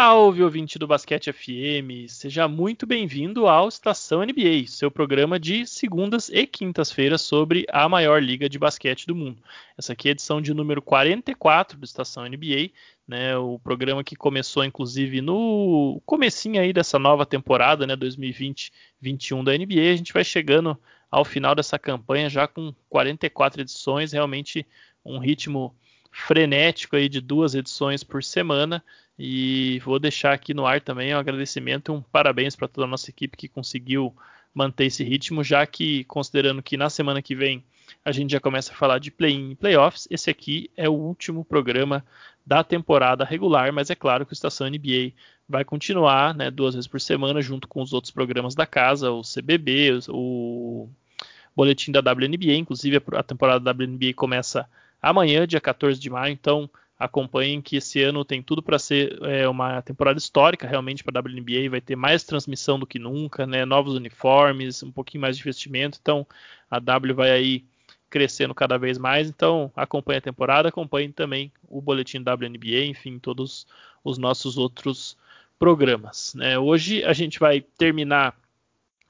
Salve, ouvinte do Basquete FM! Seja muito bem-vindo ao Estação NBA, seu programa de segundas e quintas-feiras sobre a maior liga de basquete do mundo. Essa aqui é a edição de número 44 do Estação NBA, né, o programa que começou inclusive no comecinho aí dessa nova temporada, né, 2020-21 da NBA. A gente vai chegando ao final dessa campanha já com 44 edições, realmente um ritmo frenético aí de duas edições por semana. E vou deixar aqui no ar também um agradecimento e um parabéns para toda a nossa equipe que conseguiu manter esse ritmo, já que, considerando que na semana que vem a gente já começa a falar de play-in e playoffs, esse aqui é o último programa da temporada regular, mas é claro que o Estação NBA vai continuar né, duas vezes por semana, junto com os outros programas da casa, o CBB, o boletim da WNBA, inclusive a temporada da WNBA começa amanhã, dia 14 de maio, então acompanhem que esse ano tem tudo para ser é, uma temporada histórica realmente para a WNBA, vai ter mais transmissão do que nunca, né? novos uniformes, um pouquinho mais de investimento, então a W vai aí crescendo cada vez mais, então acompanhe a temporada, acompanhe também o boletim WNBA, enfim, todos os nossos outros programas. Né? Hoje a gente vai terminar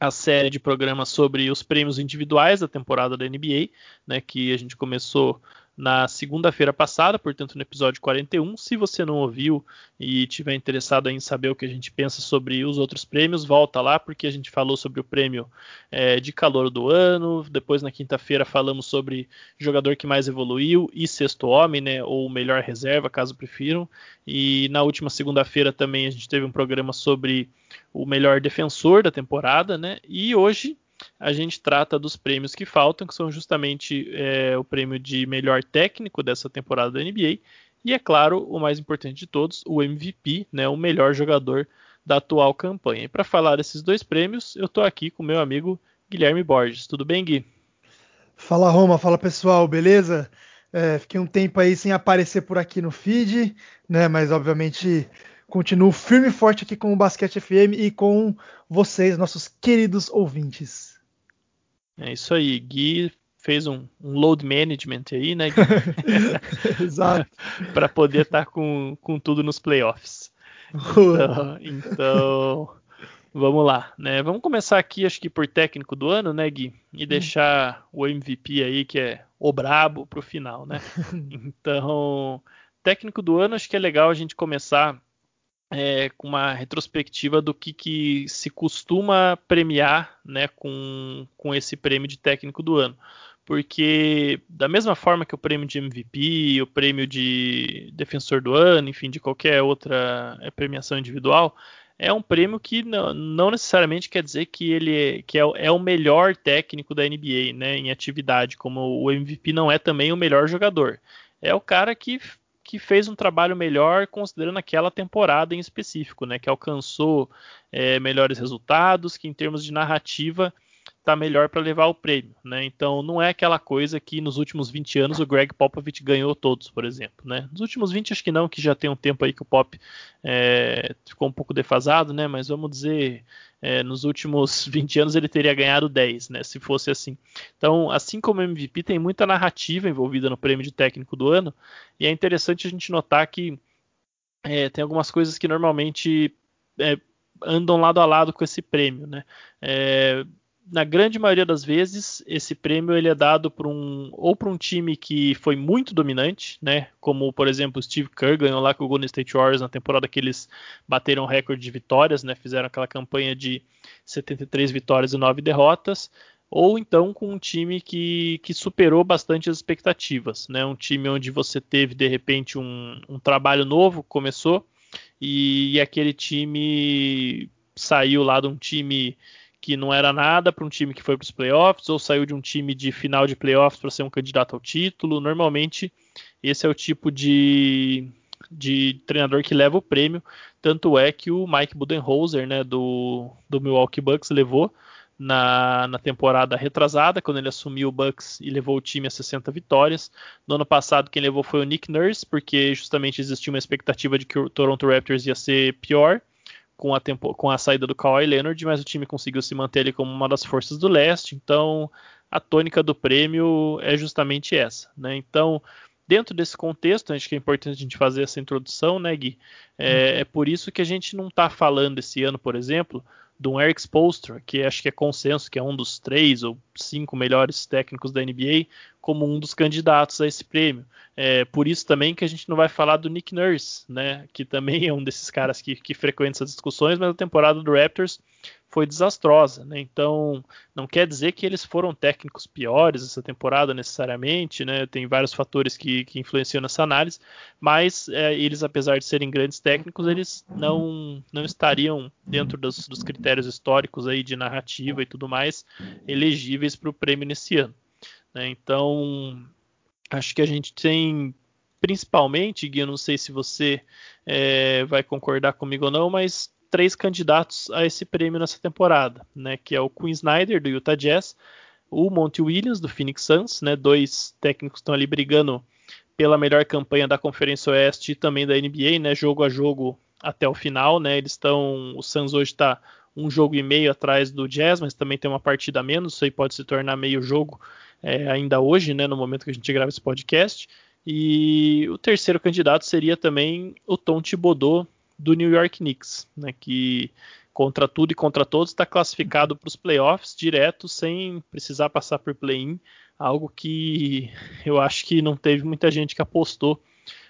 a série de programas sobre os prêmios individuais da temporada da NBA, né, que a gente começou na segunda-feira passada, portanto no episódio 41. Se você não ouviu e tiver interessado em saber o que a gente pensa sobre os outros prêmios, volta lá porque a gente falou sobre o prêmio é, de calor do ano. Depois na quinta-feira falamos sobre jogador que mais evoluiu e sexto homem, né, ou melhor reserva, caso prefiram. E na última segunda-feira também a gente teve um programa sobre o melhor defensor da temporada, né? E hoje a gente trata dos prêmios que faltam, que são justamente é, o prêmio de melhor técnico dessa temporada da NBA e, é claro, o mais importante de todos, o MVP, né, o melhor jogador da atual campanha. E para falar desses dois prêmios, eu estou aqui com meu amigo Guilherme Borges. Tudo bem, Gui? Fala, Roma. Fala, pessoal. Beleza? É, fiquei um tempo aí sem aparecer por aqui no feed, né? Mas obviamente continuo firme e forte aqui com o Basquete FM e com vocês, nossos queridos ouvintes. É isso aí, Gui fez um, um load management aí, né? Exato. para poder estar tá com, com tudo nos playoffs. Então, então, vamos lá, né? Vamos começar aqui, acho que por técnico do ano, né, Gui? E hum. deixar hum. o MVP aí, que é o brabo, pro final, né? Então, técnico do ano, acho que é legal a gente começar é, com uma retrospectiva do que, que se costuma premiar né, com, com esse prêmio de técnico do ano. Porque, da mesma forma que o prêmio de MVP, o prêmio de defensor do ano, enfim, de qualquer outra é, premiação individual, é um prêmio que não, não necessariamente quer dizer que ele é, que é, é, o melhor técnico da NBA né, em atividade, como o MVP não é também o melhor jogador. É o cara que que fez um trabalho melhor considerando aquela temporada em específico, né? Que alcançou é, melhores resultados, que em termos de narrativa está melhor para levar o prêmio, né? Então não é aquela coisa que nos últimos 20 anos o Greg Popovich ganhou todos, por exemplo, né? Nos últimos 20 acho que não, que já tem um tempo aí que o Pop é, ficou um pouco defasado, né? Mas vamos dizer é, nos últimos 20 anos ele teria ganhado 10, né? Se fosse assim. Então, assim como o MVP, tem muita narrativa envolvida no prêmio de técnico do ano, e é interessante a gente notar que é, tem algumas coisas que normalmente é, andam lado a lado com esse prêmio, né? Na grande maioria das vezes, esse prêmio ele é dado para um ou para um time que foi muito dominante, né? Como por exemplo o Steve Kerr ganhou lá com o Golden State Warriors na temporada que eles bateram recorde de vitórias, né? Fizeram aquela campanha de 73 vitórias e 9 derrotas. Ou então com um time que, que superou bastante as expectativas, né? Um time onde você teve de repente um, um trabalho novo, começou, e, e aquele time saiu lá de um time que não era nada para um time que foi para os playoffs, ou saiu de um time de final de playoffs para ser um candidato ao título. Normalmente, esse é o tipo de, de treinador que leva o prêmio. Tanto é que o Mike Budenholzer, né, do, do Milwaukee Bucks, levou na, na temporada retrasada, quando ele assumiu o Bucks e levou o time a 60 vitórias. No ano passado, quem levou foi o Nick Nurse, porque justamente existia uma expectativa de que o Toronto Raptors ia ser pior com a, tempo, com a saída do Kawhi Leonard, mas o time conseguiu se manter ali como uma das forças do leste, então a tônica do prêmio é justamente essa. Né? Então, dentro desse contexto, acho que é importante a gente fazer essa introdução, né, Gui? É, é por isso que a gente não está falando esse ano, por exemplo, de um Eric Spoelstra, que acho que é consenso que é um dos três ou cinco melhores técnicos da NBA, como um dos candidatos a esse prêmio. É por isso também que a gente não vai falar do Nick Nurse, né, que também é um desses caras que, que frequenta essas discussões, mas a temporada do Raptors foi desastrosa, né? Então não quer dizer que eles foram técnicos piores essa temporada necessariamente, né? Tem vários fatores que, que influenciam nessa análise, mas é, eles, apesar de serem grandes técnicos, eles não, não estariam dentro dos, dos critérios históricos aí de narrativa e tudo mais elegíveis para o prêmio nesse ano. Né? Então acho que a gente tem principalmente, Gui, eu não sei se você é, vai concordar comigo ou não, mas três candidatos a esse prêmio nessa temporada, né? Que é o Quinn Snyder do Utah Jazz, o Monty Williams do Phoenix Suns, né? Dois técnicos estão ali brigando pela melhor campanha da Conferência Oeste e também da NBA, né? Jogo a jogo até o final, né? Eles estão, o Suns hoje está um jogo e meio atrás do Jazz, mas também tem uma partida a menos, isso aí pode se tornar meio jogo é, ainda hoje, né? No momento que a gente grava esse podcast. E o terceiro candidato seria também o Tom Thibodeau do New York Knicks, né, que contra tudo e contra todos está classificado para os playoffs direto sem precisar passar por play-in, algo que eu acho que não teve muita gente que apostou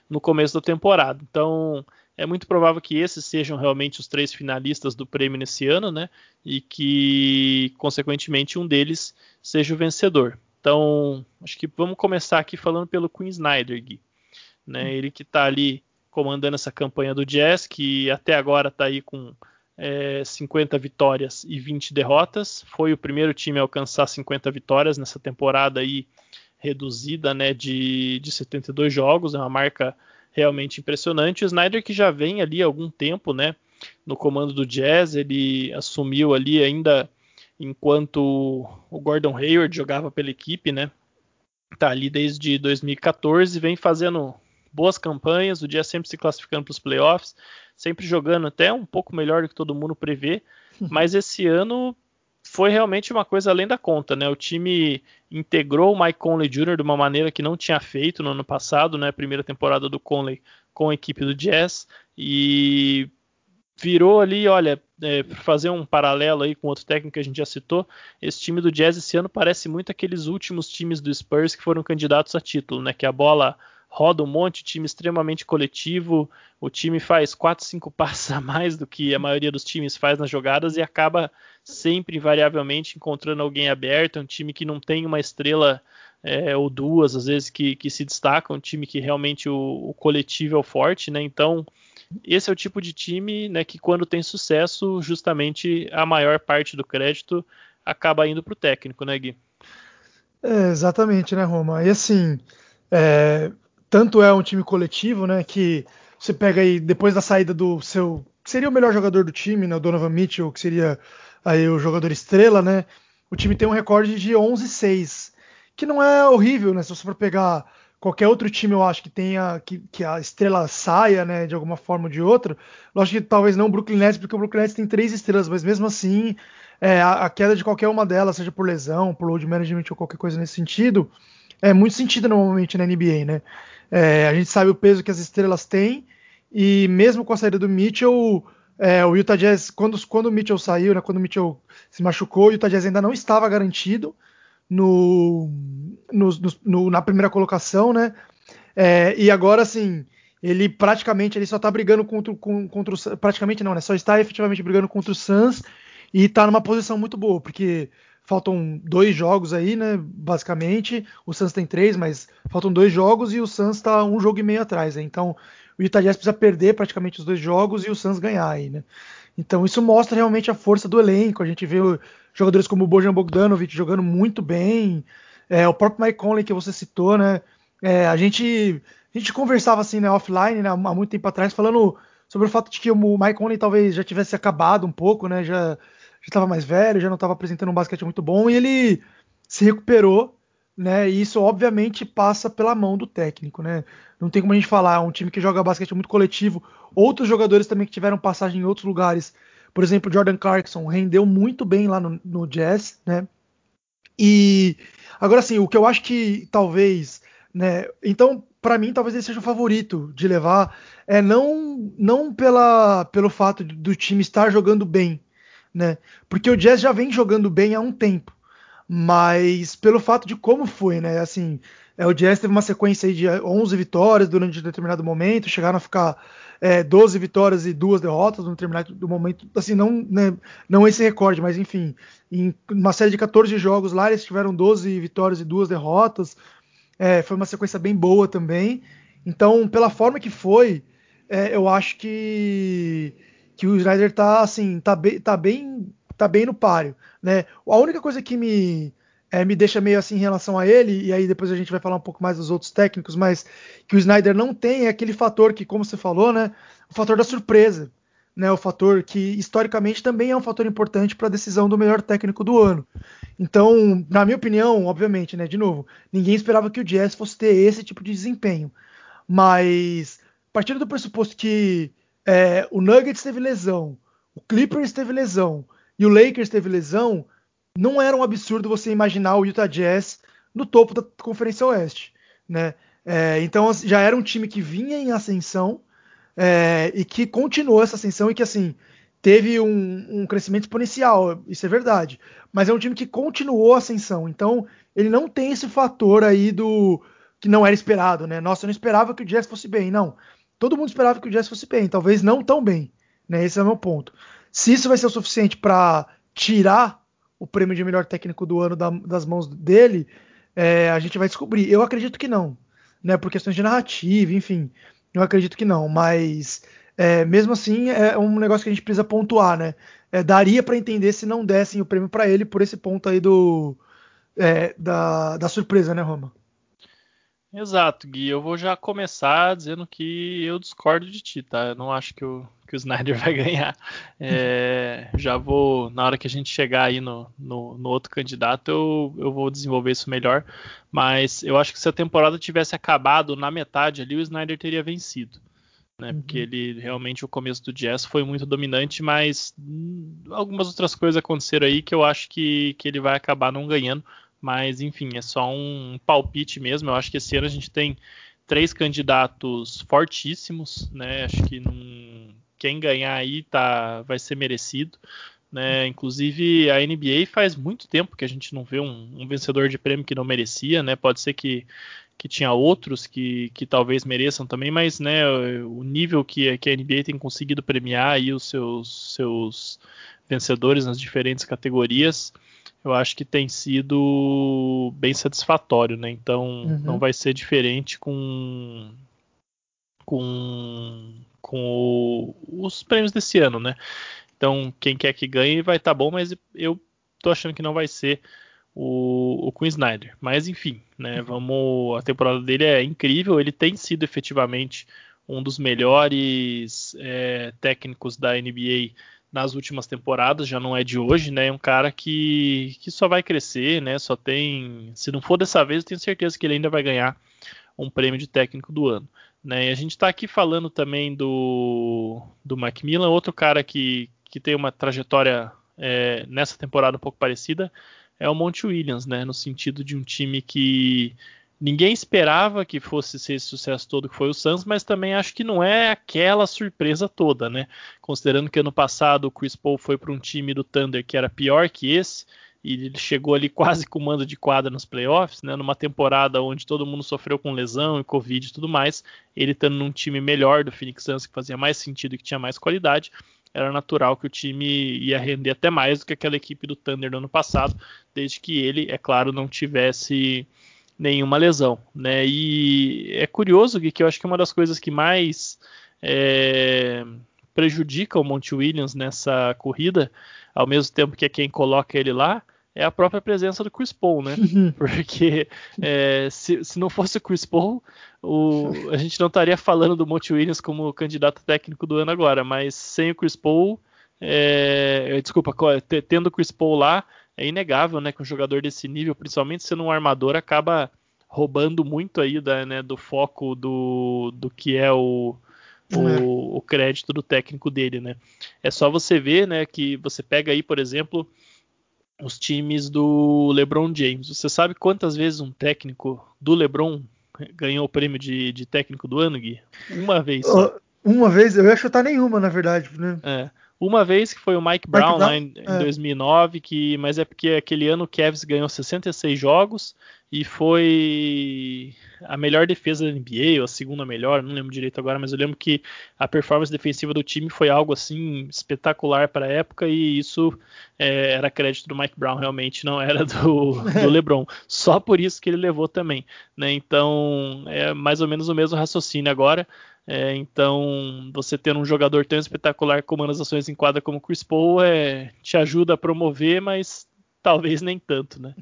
no começo da temporada. Então é muito provável que esses sejam realmente os três finalistas do prêmio nesse ano, né? E que, consequentemente, um deles seja o vencedor. Então, acho que vamos começar aqui falando pelo Queen Snyder, Gui. Né? Ele que está ali comandando essa campanha do Jazz, que até agora está aí com é, 50 vitórias e 20 derrotas. Foi o primeiro time a alcançar 50 vitórias nessa temporada aí reduzida né, de, de 72 jogos, é uma marca realmente impressionante. O Snyder que já vem ali há algum tempo né, no comando do Jazz, ele assumiu ali ainda enquanto o Gordon Hayward jogava pela equipe, né? Tá ali desde 2014, vem fazendo boas campanhas, o dia sempre se classificando para os playoffs, sempre jogando até um pouco melhor do que todo mundo prevê, mas esse ano foi realmente uma coisa além da conta, né? O time integrou o Mike Conley Jr. de uma maneira que não tinha feito no ano passado, né? Primeira temporada do Conley com a equipe do Jazz e virou ali, olha, é, para fazer um paralelo aí com outro técnico que a gente já citou, esse time do Jazz esse ano parece muito aqueles últimos times do Spurs que foram candidatos a título, né? Que a bola roda um monte, time extremamente coletivo, o time faz 4, 5 passos a mais do que a maioria dos times faz nas jogadas e acaba sempre, invariavelmente, encontrando alguém aberto, é um time que não tem uma estrela é, ou duas, às vezes, que, que se destaca, um time que realmente o, o, coletivo é o forte, né? Então, esse é o tipo de time né, que quando tem sucesso, justamente a maior parte do crédito acaba indo para o técnico, né, Gui? É, exatamente, né, Roma? E assim, é, tanto é um time coletivo, né, que você pega aí depois da saída do seu, que seria o melhor jogador do time, né, o Donovan Mitchell, que seria aí o jogador estrela, né? O time tem um recorde de 11-6, que não é horrível, né? Se você for pegar qualquer outro time, eu acho que tenha que, que a estrela saia, né, de alguma forma ou de outra. Lógico que talvez não o Brooklyn Nets, porque o Brooklyn Nets tem três estrelas, mas mesmo assim, é, a, a, queda de qualquer uma delas, seja por lesão, por load management ou qualquer coisa nesse sentido, é muito sentido normalmente na NBA, né? É, a gente sabe o peso que as estrelas têm e mesmo com a saída do Mitchell, é, o Utah Jazz, quando, quando o Mitchell saiu, né, quando o Mitchell se machucou, o Utah Jazz ainda não estava garantido no, no, no na primeira colocação, né? É, e agora, assim, ele praticamente ele só está brigando contra, contra o praticamente não, né? Só está efetivamente brigando contra o Suns e está numa posição muito boa, porque faltam dois jogos aí, né? Basicamente, o Suns tem três, mas faltam dois jogos e o Suns está um jogo e meio atrás. Né? Então, o Utah Jazz precisa perder praticamente os dois jogos e o Suns ganhar aí, né? Então, isso mostra realmente a força do elenco. A gente vê jogadores como o Bojan Bogdanovic jogando muito bem, é, o próprio Mike Conley que você citou, né? É, a gente a gente conversava assim, né, offline, né, há muito tempo atrás, falando sobre o fato de que o Mike Conley talvez já tivesse acabado um pouco, né? Já já estava mais velho, já não estava apresentando um basquete muito bom e ele se recuperou, né? E isso obviamente passa pela mão do técnico, né? Não tem como a gente falar, é um time que joga basquete muito coletivo. Outros jogadores também que tiveram passagem em outros lugares, por exemplo, Jordan Clarkson rendeu muito bem lá no, no Jazz, né? E agora sim, o que eu acho que talvez, né? Então para mim, talvez ele seja o favorito de levar. É não, não pela, pelo fato do time estar jogando bem, né? Porque o Jazz já vem jogando bem há um tempo, mas pelo fato de como foi, né? Assim, é, o Jazz teve uma sequência de 11 vitórias durante um determinado momento, chegaram a ficar é, 12 vitórias e duas derrotas no determinado do momento, assim, não, né, não esse recorde, mas enfim, em uma série de 14 jogos lá, eles tiveram 12 vitórias e duas derrotas, é, foi uma sequência bem boa também. Então, pela forma que foi, é, eu acho que, que o Snyder tá assim, tá bem, tá bem, tá bem no páreo, né? A única coisa que me é, me deixa meio assim em relação a ele, e aí depois a gente vai falar um pouco mais dos outros técnicos, mas que o Snyder não tem é aquele fator que, como você falou, né? O fator da surpresa. Né, o fator que historicamente também é um fator importante para a decisão do melhor técnico do ano. Então, na minha opinião, obviamente, né, de novo, ninguém esperava que o Jazz fosse ter esse tipo de desempenho. Mas, partindo do pressuposto que é, o Nuggets teve lesão, o Clippers teve lesão e o Lakers teve lesão, não era um absurdo você imaginar o Utah Jazz no topo da Conferência Oeste, né? É, então já era um time que vinha em ascensão é, e que continuou essa ascensão e que assim teve um, um, crescimento exponencial, isso é verdade. Mas é um time que continuou a ascensão, então ele não tem esse fator aí do que não era esperado, né? Nossa, eu não esperava que o Jazz fosse bem, não. Todo mundo esperava que o Jazz fosse bem, talvez não tão bem, né? Esse é o meu ponto. Se isso vai ser o suficiente para tirar o prêmio de melhor técnico do ano da, das mãos dele, é, a gente vai descobrir. Eu acredito que não, né? Por questões de narrativa, enfim, eu acredito que não. Mas é, mesmo assim é um negócio que a gente precisa pontuar, né? É, daria para entender se não dessem o prêmio para ele por esse ponto aí do é, da, da surpresa, né, Roma? Exato, Gui. Eu vou já começar dizendo que eu discordo de ti, tá? Eu não acho que o, que o Snyder vai ganhar. É, já vou, na hora que a gente chegar aí no, no, no, outro candidato, eu, eu vou desenvolver isso melhor. Mas eu acho que se a temporada tivesse acabado na metade ali, o Snyder teria vencido. Né, uhum. Porque ele realmente o começo do Jazz foi muito dominante, mas hum, algumas outras coisas aconteceram aí que eu acho que, que ele vai acabar não ganhando mas, enfim, é só um palpite mesmo. Eu acho que esse ano a gente tem três candidatos fortíssimos, né? Acho que quem ganhar aí tá... vai ser merecido. Né? Inclusive a NBA faz muito tempo que a gente não vê um, um vencedor de prêmio que não merecia, né? Pode ser que, que tinha outros que, que talvez mereçam também, mas né, o nível que, que a NBA tem conseguido premiar aí os seus, seus vencedores nas diferentes categorias eu acho que tem sido bem satisfatório, né? Então uhum. não vai ser diferente com com, com o, os prêmios desse ano, né? Então quem quer que ganhe vai estar tá bom, mas eu tô achando que não vai ser o, o Queen Snyder. Mas enfim, né? Uhum. Vamos, a temporada dele é incrível. Ele tem sido efetivamente um dos melhores é, técnicos da NBA nas últimas temporadas, já não é de hoje, né? É um cara que, que só vai crescer, né? Só tem. Se não for dessa vez, eu tenho certeza que ele ainda vai ganhar um prêmio de técnico do ano. Né? E a gente está aqui falando também do, do Macmillan, outro cara que, que tem uma trajetória é, nessa temporada um pouco parecida, é o Monte Williams, né? No sentido de um time que ninguém esperava que fosse ser esse sucesso todo que foi o Suns, mas também acho que não é aquela surpresa toda, né? Considerando que ano passado o Chris Paul foi para um time do Thunder que era pior que esse, e ele chegou ali quase com mando de quadra nos playoffs, né? Numa temporada onde todo mundo sofreu com lesão e Covid e tudo mais, ele estando num time melhor do Phoenix Suns que fazia mais sentido e que tinha mais qualidade, era natural que o time ia render até mais do que aquela equipe do Thunder no ano passado, desde que ele, é claro, não tivesse nenhuma lesão, né? E é curioso que eu acho que uma das coisas que mais é, prejudica o Monte Williams nessa corrida, ao mesmo tempo que é quem coloca ele lá, é a própria presença do Chris Paul, né? Porque é, se, se, não fosse o Chris Paul, o, a gente não estaria falando do Monte Williams como candidato técnico do ano agora, mas sem o Chris Paul, é, desculpa, tendo o Chris Paul lá, é inegável, né, que um jogador desse nível, principalmente sendo um armador, acaba roubando muito aí da, né, do foco do, do que é o, o, é. o, crédito do técnico dele, né? É só você ver, né, que você pega aí, por exemplo, os times do LeBron James. Você sabe quantas vezes um técnico do LeBron ganhou o prêmio de, de técnico do ano, Gui? Uma vez só. Uma vez? Eu ia chutar nenhuma, na verdade. Né? É. Uma vez que foi o Mike Brown, Mike Brown lá em, em é. 2009, que, mas é porque aquele ano o Cavs ganhou 66 jogos e foi a melhor defesa da NBA, ou a segunda melhor, não lembro direito agora, mas eu lembro que a performance defensiva do time foi algo assim espetacular para a época e isso é, era crédito do Mike Brown, realmente não era do, do LeBron. Só por isso que ele levou também, né? Então é mais ou menos o mesmo raciocínio agora. É, então, você ter um jogador tão espetacular comando as ações em quadra como Chris Paul é, te ajuda a promover, mas talvez nem tanto, né?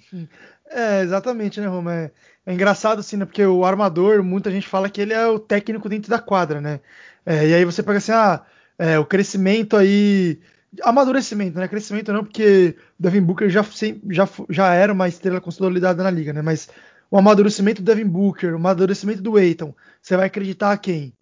É, exatamente, né, Roma? É, é, engraçado assim, né? Porque o armador, muita gente fala que ele é o técnico dentro da quadra, né? É, e aí você pega assim, ah, é, o crescimento aí. Amadurecimento, né? Crescimento não, porque Devin Booker já, já, já era uma estrela consolidada na liga, né? Mas o amadurecimento do Devin Booker, o amadurecimento do Aiton, você vai acreditar a quem?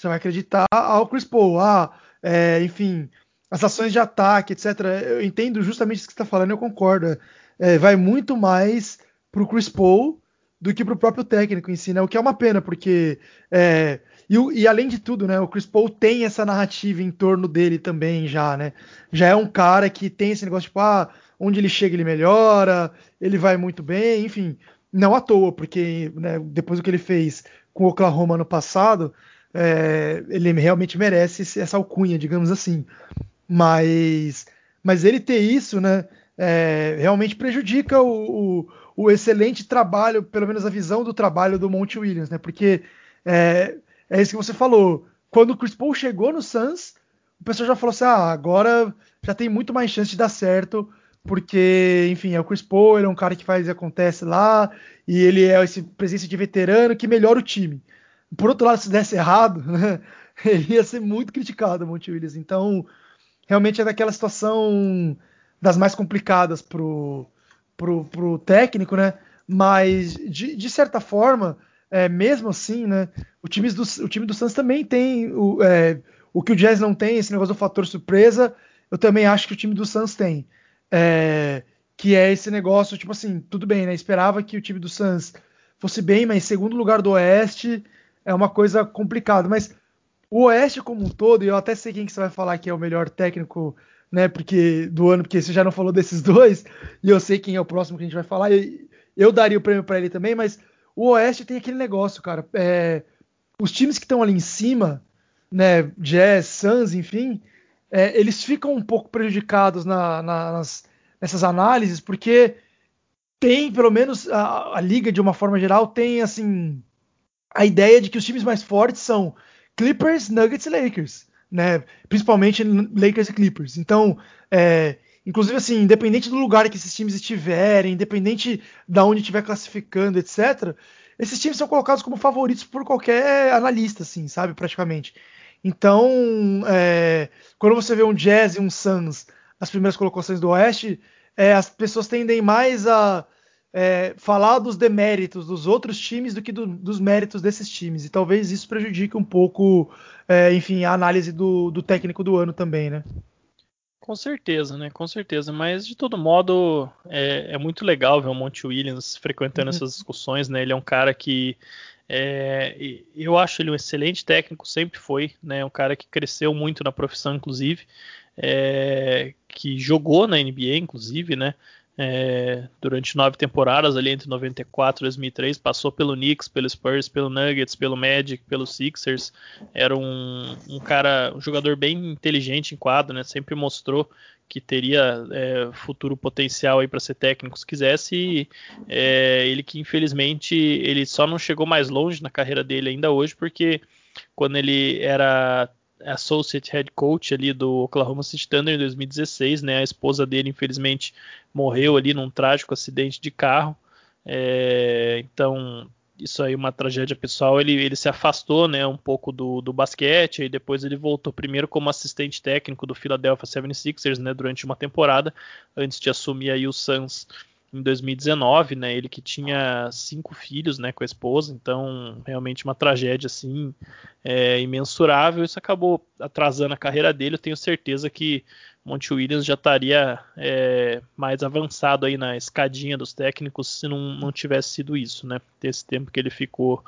Você vai acreditar ao Chris Paul, ah, é, enfim, as ações de ataque, etc. Eu entendo justamente isso que você está falando, eu concordo. É, vai muito mais para o Chris Paul do que para o próprio técnico em si, né? O que é uma pena, porque é, e, e, além de tudo, né? O Chris Paul tem essa narrativa em torno dele também já, né? Já é um cara que tem esse negócio tipo, ah, onde ele chega ele melhora, ele vai muito bem, enfim, não à toa, porque né, depois do que ele fez com o Oklahoma no passado, é, ele realmente merece essa alcunha, digamos assim. Mas, mas ele ter isso, né, é, realmente prejudica o, o, o, excelente trabalho, pelo menos a visão do trabalho do Monte Williams, né? Porque é, é isso que você falou. Quando o Chris Paul chegou no Suns, o pessoal já falou assim: ah, agora já tem muito mais chance de dar certo, porque, enfim, é o Chris Paul, ele é um cara que faz e acontece lá, e ele é esse presença de veterano que melhora o time. Por outro lado, se desse errado, né, ele ia ser muito criticado, Monte Williams. Então, realmente é daquela situação das mais complicadas pro, pro, pro técnico, né? Mas, de, de certa forma, é, mesmo assim, né? O time do, o time do Suns também tem o, é, o que o Jazz não tem, esse negócio do fator surpresa. Eu também acho que o time do Suns tem. É, que é esse negócio, tipo assim, tudo bem, né? Esperava que o time do Suns fosse bem, mas segundo lugar do Oeste, é uma coisa complicada. Mas o Oeste como um todo, e eu até sei quem que você vai falar que é o melhor técnico, né? Porque do ano, porque você já não falou desses dois, e eu sei quem é o próximo que a gente vai falar. Eu, eu daria o prêmio para ele também, mas o Oeste tem aquele negócio, cara. É, os times que estão ali em cima, né? Jazz, Suns, enfim, é, eles ficam um pouco prejudicados na, na, nas, nessas análises, porque tem, pelo menos, a, a liga de uma forma geral tem assim a ideia de que os times mais fortes são Clippers, Nuggets e Lakers, né? Principalmente Lakers e Clippers. Então, é, inclusive assim, independente do lugar que esses times estiverem, independente da onde estiver classificando, etc., esses times são colocados como favoritos por qualquer analista, assim, sabe, praticamente. Então, é, quando você vê um Jazz e um Suns nas primeiras colocações do Oeste, é, as pessoas tendem mais a é, falar dos deméritos dos outros times do que do, dos méritos desses times. E talvez isso prejudique um pouco, é, enfim, a análise do, do, técnico do ano também, né? Com certeza, né? Com certeza. Mas de todo modo é, é muito legal ver o Monte Williams frequentando uhum. essas discussões, né? Ele é um cara que é, eu acho ele um excelente técnico, sempre foi, né? Um cara que cresceu muito na profissão, inclusive, é, que jogou na NBA, inclusive, né? É, durante nove temporadas ali entre 94 e 2003, passou pelo Knicks, pelo Spurs, pelo Nuggets, pelo Magic, pelo Sixers, era um, um cara, um jogador bem inteligente em quadro, né? Sempre mostrou que teria é, futuro potencial aí para ser técnico se quisesse. E, é, ele que infelizmente ele só não chegou mais longe na carreira dele ainda hoje porque quando ele era associate head coach ali do Oklahoma City Thunder em 2016, né? A esposa dele infelizmente morreu ali num trágico acidente de carro. É, então isso aí uma tragédia pessoal. Ele, ele se afastou, né, um pouco do, do basquete e depois ele voltou primeiro como assistente técnico do Philadelphia 76ers, né, durante uma temporada antes de assumir aí o Suns em 2019, né? Ele que tinha cinco filhos, né, com a esposa, então realmente uma tragédia assim é, imensurável. Isso acabou atrasando a carreira dele. Eu tenho certeza que Monte Williams já estaria é, mais avançado aí na escadinha dos técnicos se não, não tivesse sido isso, né? Esse tempo que ele ficou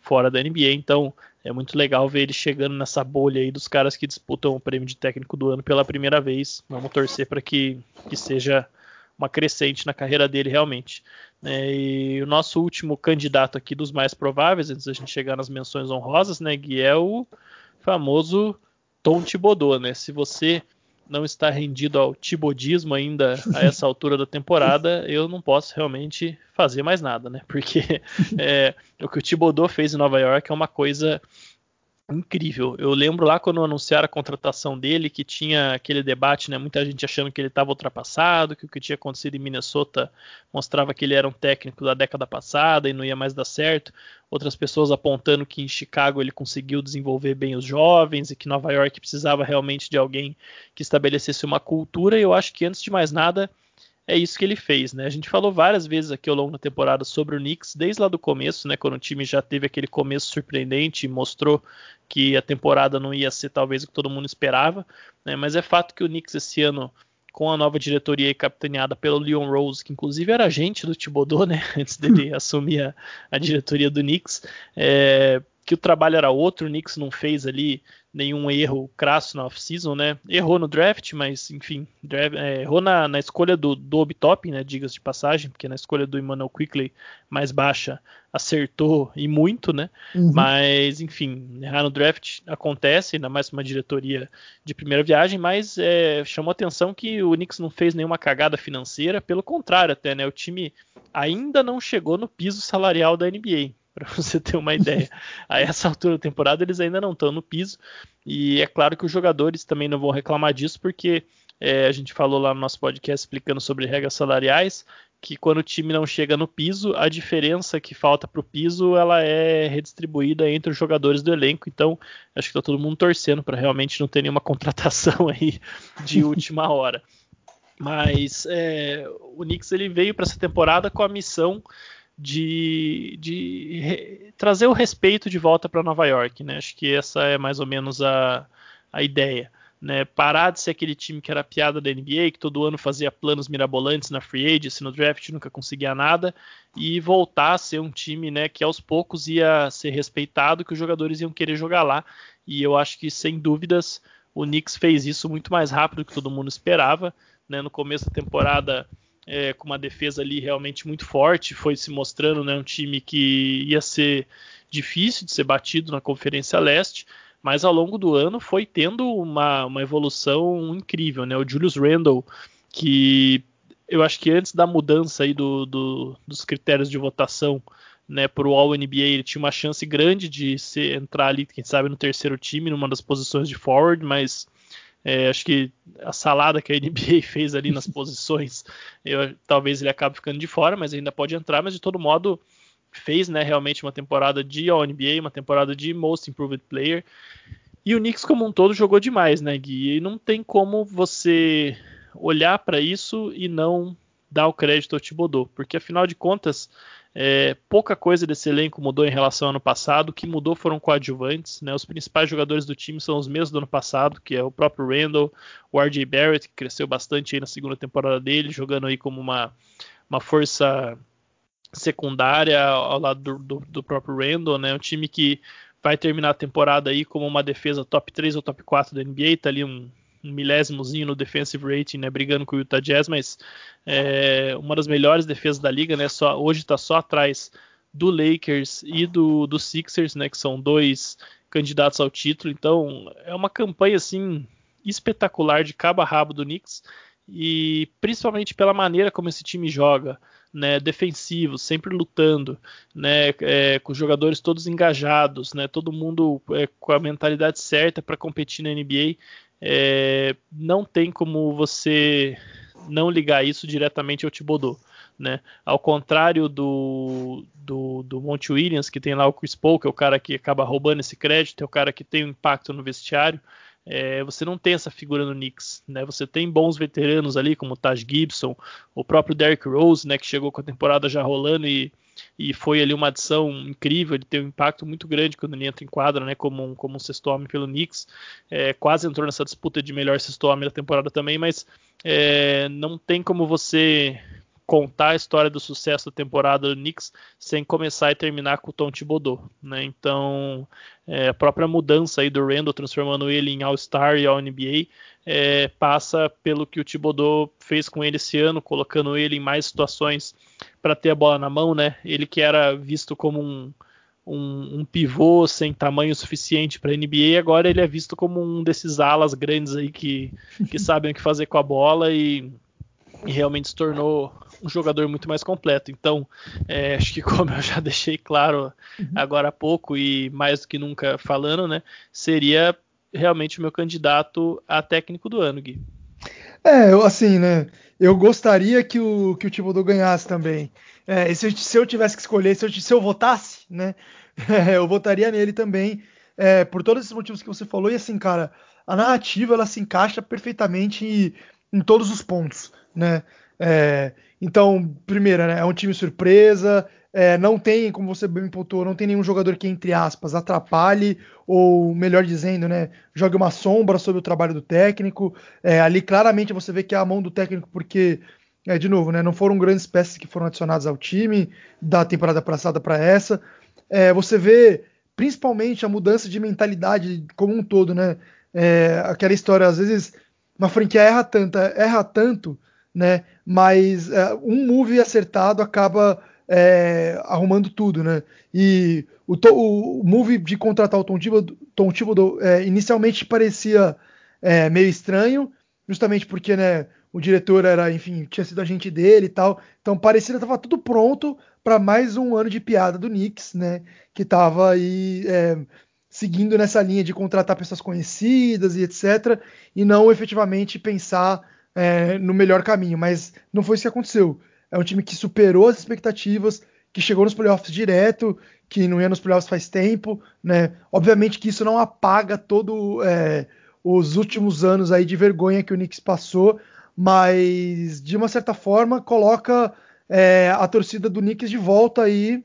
fora da NBA, então é muito legal ver ele chegando nessa bolha aí dos caras que disputam o prêmio de técnico do ano pela primeira vez. Vamos torcer para que, que seja uma crescente na carreira dele realmente. É, e o nosso último candidato aqui dos mais prováveis, antes da gente chegar nas menções honrosas, né, Gui, é o famoso Tom Thibodeau, né? Se você não está rendido ao tibodismo ainda a essa altura da temporada, eu não posso realmente fazer mais nada, né? Porque é, o que o Thibodeau fez em Nova York é uma coisa incrível. Eu lembro lá quando anunciaram a contratação dele que tinha aquele debate, né? Muita gente achando que ele estava ultrapassado, que o que tinha acontecido em Minnesota mostrava que ele era um técnico da década passada e não ia mais dar certo. Outras pessoas apontando que em Chicago ele conseguiu desenvolver bem os jovens e que Nova York precisava realmente de alguém que estabelecesse uma cultura. E eu acho que antes de mais nada é isso que ele fez, né? A gente falou várias vezes aqui ao longo da temporada sobre o Knicks, desde lá do começo, né? Quando o time já teve aquele começo surpreendente e mostrou que a temporada não ia ser talvez o que todo mundo esperava, né? Mas é fato que o Knicks esse ano, com a nova diretoria e capitaneada pelo Leon Rose, que inclusive era agente do Thibodeau, né? Antes dele assumir a, a diretoria do Knicks, é, que o trabalho era outro, o Knicks não fez ali nenhum erro crasso na off-season, né? Errou no draft, mas enfim, draft, é, errou na, na, escolha do, do Obi-Topping, né? Diga-se de passagem, porque na escolha do Emmanuel Quickly mais baixa acertou e muito, né? Uhum. Mas enfim, errar no draft acontece, ainda mais uma diretoria de primeira viagem, mas é, chamou atenção que o Knicks não fez nenhuma cagada financeira, pelo contrário, até, né? O time ainda não chegou no piso salarial da NBA para você ter uma ideia. A essa altura da temporada eles ainda não estão no piso e é claro que os jogadores também não vão reclamar disso porque é, a gente falou lá no nosso podcast explicando sobre regras salariais que quando o time não chega no piso, a diferença que falta para o piso ela é redistribuída entre os jogadores do elenco. Então, acho que está todo mundo torcendo para realmente não ter nenhuma contratação aí de última hora. Mas é, o Knicks ele veio para essa temporada com a missão de, de re, trazer o respeito de volta para Nova York, né? Acho que essa é mais ou menos a, a ideia. Né, parar de ser aquele time que era piada da NBA, que todo ano fazia planos mirabolantes na free agency, no draft nunca conseguia nada, e voltar a ser um time né, que aos poucos ia ser respeitado, que os jogadores iam querer jogar lá. E eu acho que, sem dúvidas, o Knicks fez isso muito mais rápido do que todo mundo esperava. Né? No começo da temporada, é, com uma defesa ali realmente muito forte, foi se mostrando né, um time que ia ser difícil de ser batido na Conferência Leste, mas ao longo do ano foi tendo uma, uma evolução incrível. Né? O Julius Randle, que eu acho que antes da mudança aí do, do, dos critérios de votação né, para o All-NBA, ele tinha uma chance grande de ser, entrar ali, quem sabe, no terceiro time, numa das posições de forward, mas é, acho que a salada que a NBA fez ali nas posições, eu, talvez ele acabe ficando de fora, mas ainda pode entrar. Mas de todo modo, fez né, realmente uma temporada de All-NBA, uma temporada de Most Improved Player. E o Knicks como um todo jogou demais, né, Gui? E não tem como você olhar para isso e não dar o crédito ao Thibodeau, porque afinal de contas é, pouca coisa desse elenco mudou em relação ao ano passado. O que mudou foram coadjuvantes. Né? Os principais jogadores do time são os mesmos do ano passado, que é o próprio Randall, o RJ Barrett, que cresceu bastante aí na segunda temporada dele, jogando aí como uma, uma força secundária ao lado do, do, do próprio Randall. Né? Um time que vai terminar a temporada aí como uma defesa top 3 ou top 4 da NBA, tá ali um, um milésimozinho no defensive rating, né, brigando com o Utah Jazz, mas é uma das melhores defesas da liga, né, só, hoje está só atrás do Lakers e do, do Sixers, né, que são dois candidatos ao título, então é uma campanha assim espetacular de cabo a rabo do Knicks e principalmente pela maneira como esse time joga, né, defensivo, sempre lutando, né, é, com os jogadores todos engajados, né, todo mundo é, com a mentalidade certa para competir na NBA é, não tem como você não ligar isso diretamente ao Thibodeau. Né? Ao contrário do, do, do Monte Williams, que tem lá o Chris Paul, que é o cara que acaba roubando esse crédito, é o cara que tem um impacto no vestiário. É, você não tem essa figura no Knicks, né? Você tem bons veteranos ali, como o Taj Gibson, o próprio Derrick Rose, né? Que chegou com a temporada já rolando e, e foi ali uma adição incrível, ele tem um impacto muito grande quando ele entra em quadra, né? Como um, como um sexto homem pelo Knicks, é, quase entrou nessa disputa de melhor sexto homem da temporada também, mas é, não tem como você contar a história do sucesso da temporada do Knicks sem começar e terminar com o Tom Thibodeau, né? Então, é, a própria mudança aí do Randall, transformando ele em All-Star e All-NBA, é, passa pelo que o Thibodeau fez com ele esse ano, colocando ele em mais situações para ter a bola na mão, né? Ele que era visto como um, um, um pivô sem tamanho suficiente para a NBA, agora ele é visto como um desses alas grandes aí que, que sabem o que fazer com a bola e, e realmente se tornou um jogador muito mais completo. Então, é, acho que como eu já deixei claro uhum. agora há pouco e mais do que nunca falando, né, seria realmente o meu candidato a técnico do ano, Gui. É, assim, né, eu gostaria que o, que o Thibodeau ganhasse também. É, se, eu, se, eu, tivesse que escolher, se eu, se eu votasse, né, eu votaria nele também, é, por todos esses motivos que você falou, e assim, cara, a narrativa, ela se encaixa perfeitamente em todos os pontos, né, é, então, primeiro, né, é um time surpresa, é, não tem, como você bem pontuou, não tem nenhum jogador que, entre aspas, atrapalhe, ou melhor dizendo, né, jogue uma sombra sobre o trabalho do técnico. É, ali claramente você vê que é a mão do técnico, porque, é, de novo, né, não foram grandes peças que foram adicionadas ao time da temporada passada para essa. É, você vê principalmente a mudança de mentalidade como um todo, né? É, aquela história, às vezes, uma franquia erra tanto, erra tanto né? Mas é, um move acertado acaba é, arrumando tudo, né? E o, o, move de contratar o Tom Thibodeau, Tom Thibodeau é, inicialmente parecia é, meio estranho, justamente porque, né? O diretor era, enfim, tinha sido agente dele e tal, então parecia que estava tudo pronto para mais um ano de piada do Knicks, né? Que estava aí é, seguindo nessa linha de contratar pessoas conhecidas e etc, e não efetivamente pensar é, no melhor caminho, mas não foi isso que aconteceu. É um time que superou as expectativas, que chegou nos playoffs direto, que não ia nos playoffs faz tempo, né? Obviamente que isso não apaga todo é, os últimos anos aí de vergonha que o Knicks passou, mas de uma certa forma coloca é, a torcida do Knicks de volta aí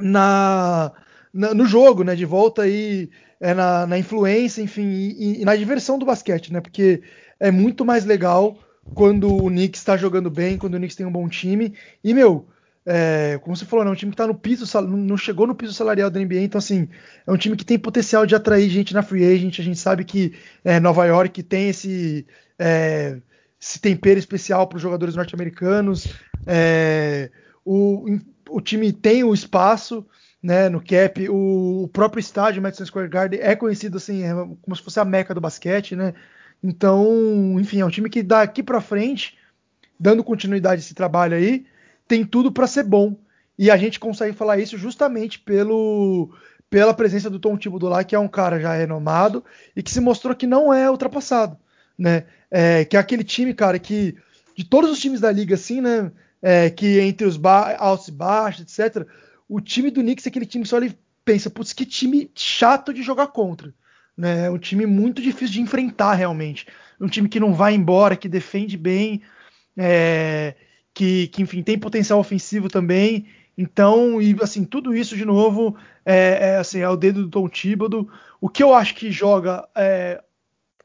na, na, no jogo, né? De volta aí é, na, na influência, enfim, e, e, na diversão do basquete, né? Porque é muito mais legal quando o Knicks está jogando bem, quando o Knicks tem um bom time. E, meu, é, como você falou, né, é um time que tá no piso, não chegou no piso salarial da NBA, então assim, é um time que tem potencial de atrair gente na free agent. A gente sabe que é, Nova York tem esse, é, esse tempero especial para os jogadores norte-americanos. É, o, o time tem o espaço né, no cap, o, o próprio estádio Madison Square Garden é conhecido assim, é como se fosse a meca do basquete, né? Então, enfim, é um time que daqui para frente, dando continuidade a esse trabalho aí, tem tudo para ser bom. E a gente consegue falar isso justamente pelo pela presença do Tom Thibodeau lá, que é um cara já renomado e que se mostrou que não é ultrapassado, né? É, que é aquele time, cara, que de todos os times da liga, assim, né? É, que entre os altos e baixos, etc. O time do Knicks é aquele time que só ele pensa, putz, que time chato de jogar contra. Né? É um time muito difícil de enfrentar realmente. Um time que não vai embora, que defende bem, é, que, que, enfim, tem potencial ofensivo também. Então, e assim, tudo isso de novo é, é, assim, é o dedo do Tom Thibodeau. O que eu acho que joga é,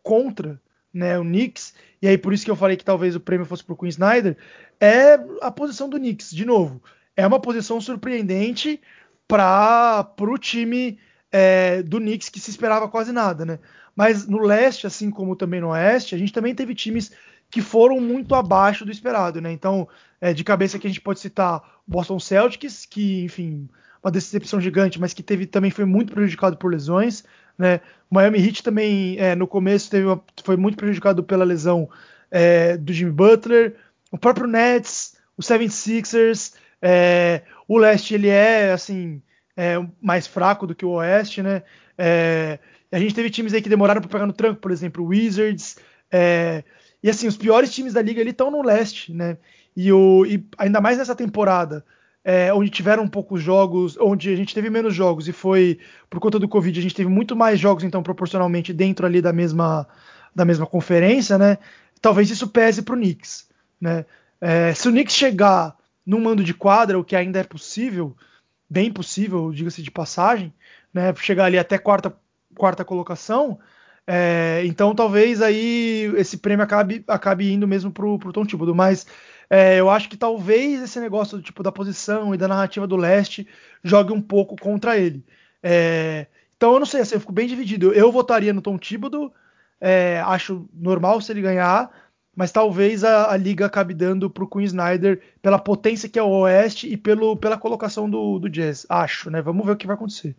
contra né, o Knicks, e aí por isso que eu falei que talvez o prêmio fosse para o Queen Snyder, é a posição do Knicks. De novo, é uma posição surpreendente para o time é, do Knicks que se esperava quase nada, né? Mas no leste, assim como também no oeste, a gente também teve times que foram muito abaixo do esperado, né? Então, é, de cabeça aqui a gente pode citar o Boston Celtics, que, enfim, uma decepção gigante, mas que teve também foi muito prejudicado por lesões, né? Miami Heat também é, no começo teve uma, foi muito prejudicado pela lesão é, do Jimmy Butler, o próprio Nets, o 76ers, é, o leste ele é assim é, mais fraco do que o Oeste, né? É, a gente teve times aí que demoraram para pegar no tranco, por exemplo, Wizards. É, e assim, os piores times da liga estão no leste, né? E, o, e ainda mais nessa temporada, é, onde tiveram poucos jogos, onde a gente teve menos jogos e foi por conta do Covid, a gente teve muito mais jogos, então, proporcionalmente, dentro ali da mesma, da mesma conferência, né? Talvez isso pese para o Knicks, né? É, se o Knicks chegar num mando de quadra, o que ainda é possível, bem possível, diga-se de passagem, né? Chegar ali até quarta, quarta colocação, é, então talvez aí esse prêmio acabe, acabe indo mesmo pro, pro Tom Thibodeau, mas é, eu acho que talvez esse negócio do tipo da posição e da narrativa do leste jogue um pouco contra ele. É, então eu não sei, assim, eu fico bem dividido. Eu votaria no Tom Thibodeau, é, acho normal se ele ganhar, mas talvez a, a liga acabe dando para o Queen Snyder pela potência que é o Oeste e pelo, pela colocação do, do Jazz. Acho, né? Vamos ver o que vai acontecer.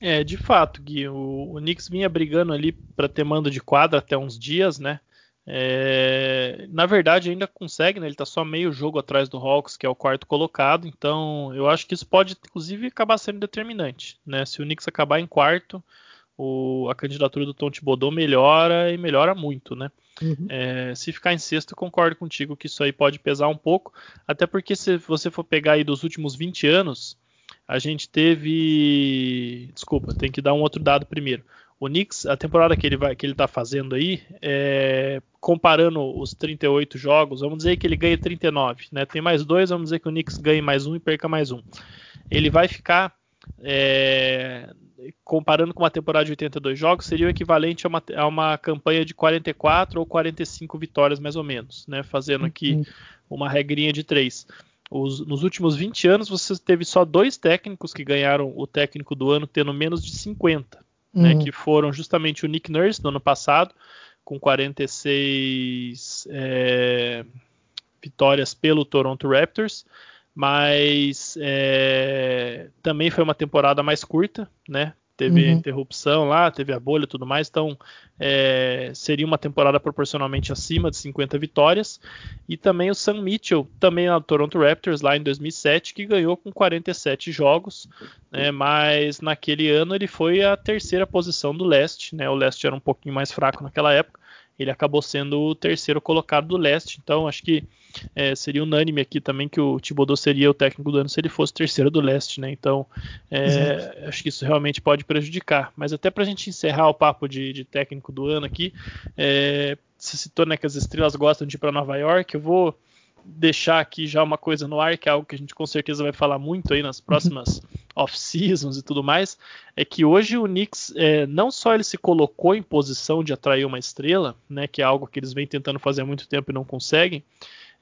É, de fato, Gui, o, o Knicks vinha brigando ali para ter mando de quadra até uns dias, né? É, na verdade, ainda consegue, né? Ele está só meio jogo atrás do Hawks, que é o quarto colocado. Então, eu acho que isso pode, inclusive, acabar sendo determinante. Né? Se o Knicks acabar em quarto, o, a candidatura do Tom Thibodeau melhora e melhora muito, né? Uhum. É, se ficar em sexto, concordo contigo que isso aí pode pesar um pouco. Até porque se você for pegar aí dos últimos 20 anos, a gente teve. Desculpa, tem que dar um outro dado primeiro. O Knicks, a temporada que ele vai, que ele tá fazendo aí, é, comparando os 38 jogos, vamos dizer que ele ganha 39, né? Tem mais dois, vamos dizer que o Knicks ganhe mais um e perca mais um. Ele vai ficar é, comparando com uma temporada de 82 jogos, seria o equivalente a uma, a uma, campanha de 44 ou 45 vitórias, mais ou menos, né? Fazendo aqui uhum. uma regrinha de três. Os, nos últimos 20 anos, você teve só dois técnicos que ganharam o técnico do ano tendo menos de 50 né, uhum. que foram justamente o Nick Nurse no ano passado, com 46 é, vitórias pelo Toronto Raptors, mas é, também foi uma temporada mais curta, né? teve uhum. interrupção lá, teve a bolha e tudo mais, então é, seria uma temporada proporcionalmente acima de 50 vitórias. E também o Sam Mitchell, também no Toronto Raptors, lá em 2007, que ganhou com 47 jogos, né, mas naquele ano ele foi a terceira posição do leste, né, o leste era um pouquinho mais fraco naquela época, ele acabou sendo o terceiro colocado do leste. Então, acho que é, seria unânime aqui também que o Thibodeau seria o técnico do ano se ele fosse terceiro do leste, né? Então, é, acho que isso realmente pode prejudicar. Mas até para a gente encerrar o papo de, de, técnico do ano aqui, é, se citou né, que as estrelas gostam de ir para Nova York, eu vou deixar aqui já uma coisa no ar, que é algo que a gente com certeza vai falar muito aí nas uhum. próximas off-seasons e tudo mais, é que hoje o Knicks, é, não só ele se colocou em posição de atrair uma estrela, né, que é algo que eles vêm tentando fazer há muito tempo e não conseguem,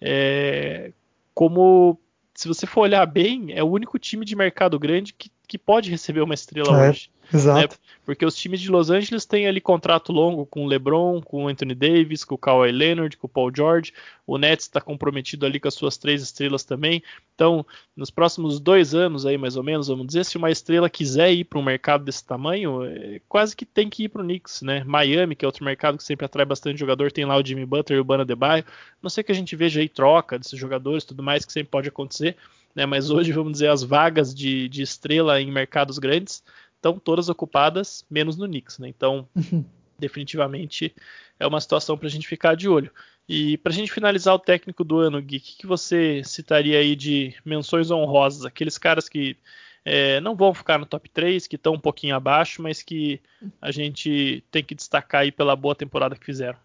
é, como se você for olhar bem, é o único time de mercado grande que, que pode receber uma estrela é. hoje. Exato. Né? Porque os times de Los Angeles têm ali contrato longo com o LeBron, com o Anthony Davis, com o Kawhi Leonard, com o Paul George. O Nets está comprometido ali com as suas três estrelas também. Então, nos próximos dois anos aí, mais ou menos, vamos dizer, se uma estrela quiser ir para um mercado desse tamanho, é, quase que tem que ir para o Knicks, né? Miami, que é outro mercado que sempre atrai bastante jogador, tem lá o Jimmy Butler e o Bana Debaio. Não sei que a gente veja aí troca desses jogadores, tudo mais que sempre pode acontecer, né? Mas hoje, vamos dizer, as vagas de, de estrela em mercados grandes estão todas ocupadas, menos no Knicks, né? Então, uhum. definitivamente é uma situação para a gente ficar de olho. E para a gente finalizar o técnico do ano, Gui, o que, que, você citaria aí de menções honrosas? Aqueles caras que é, não vão ficar no top 3, que estão um pouquinho abaixo, mas que a gente tem que destacar aí pela boa temporada que fizeram.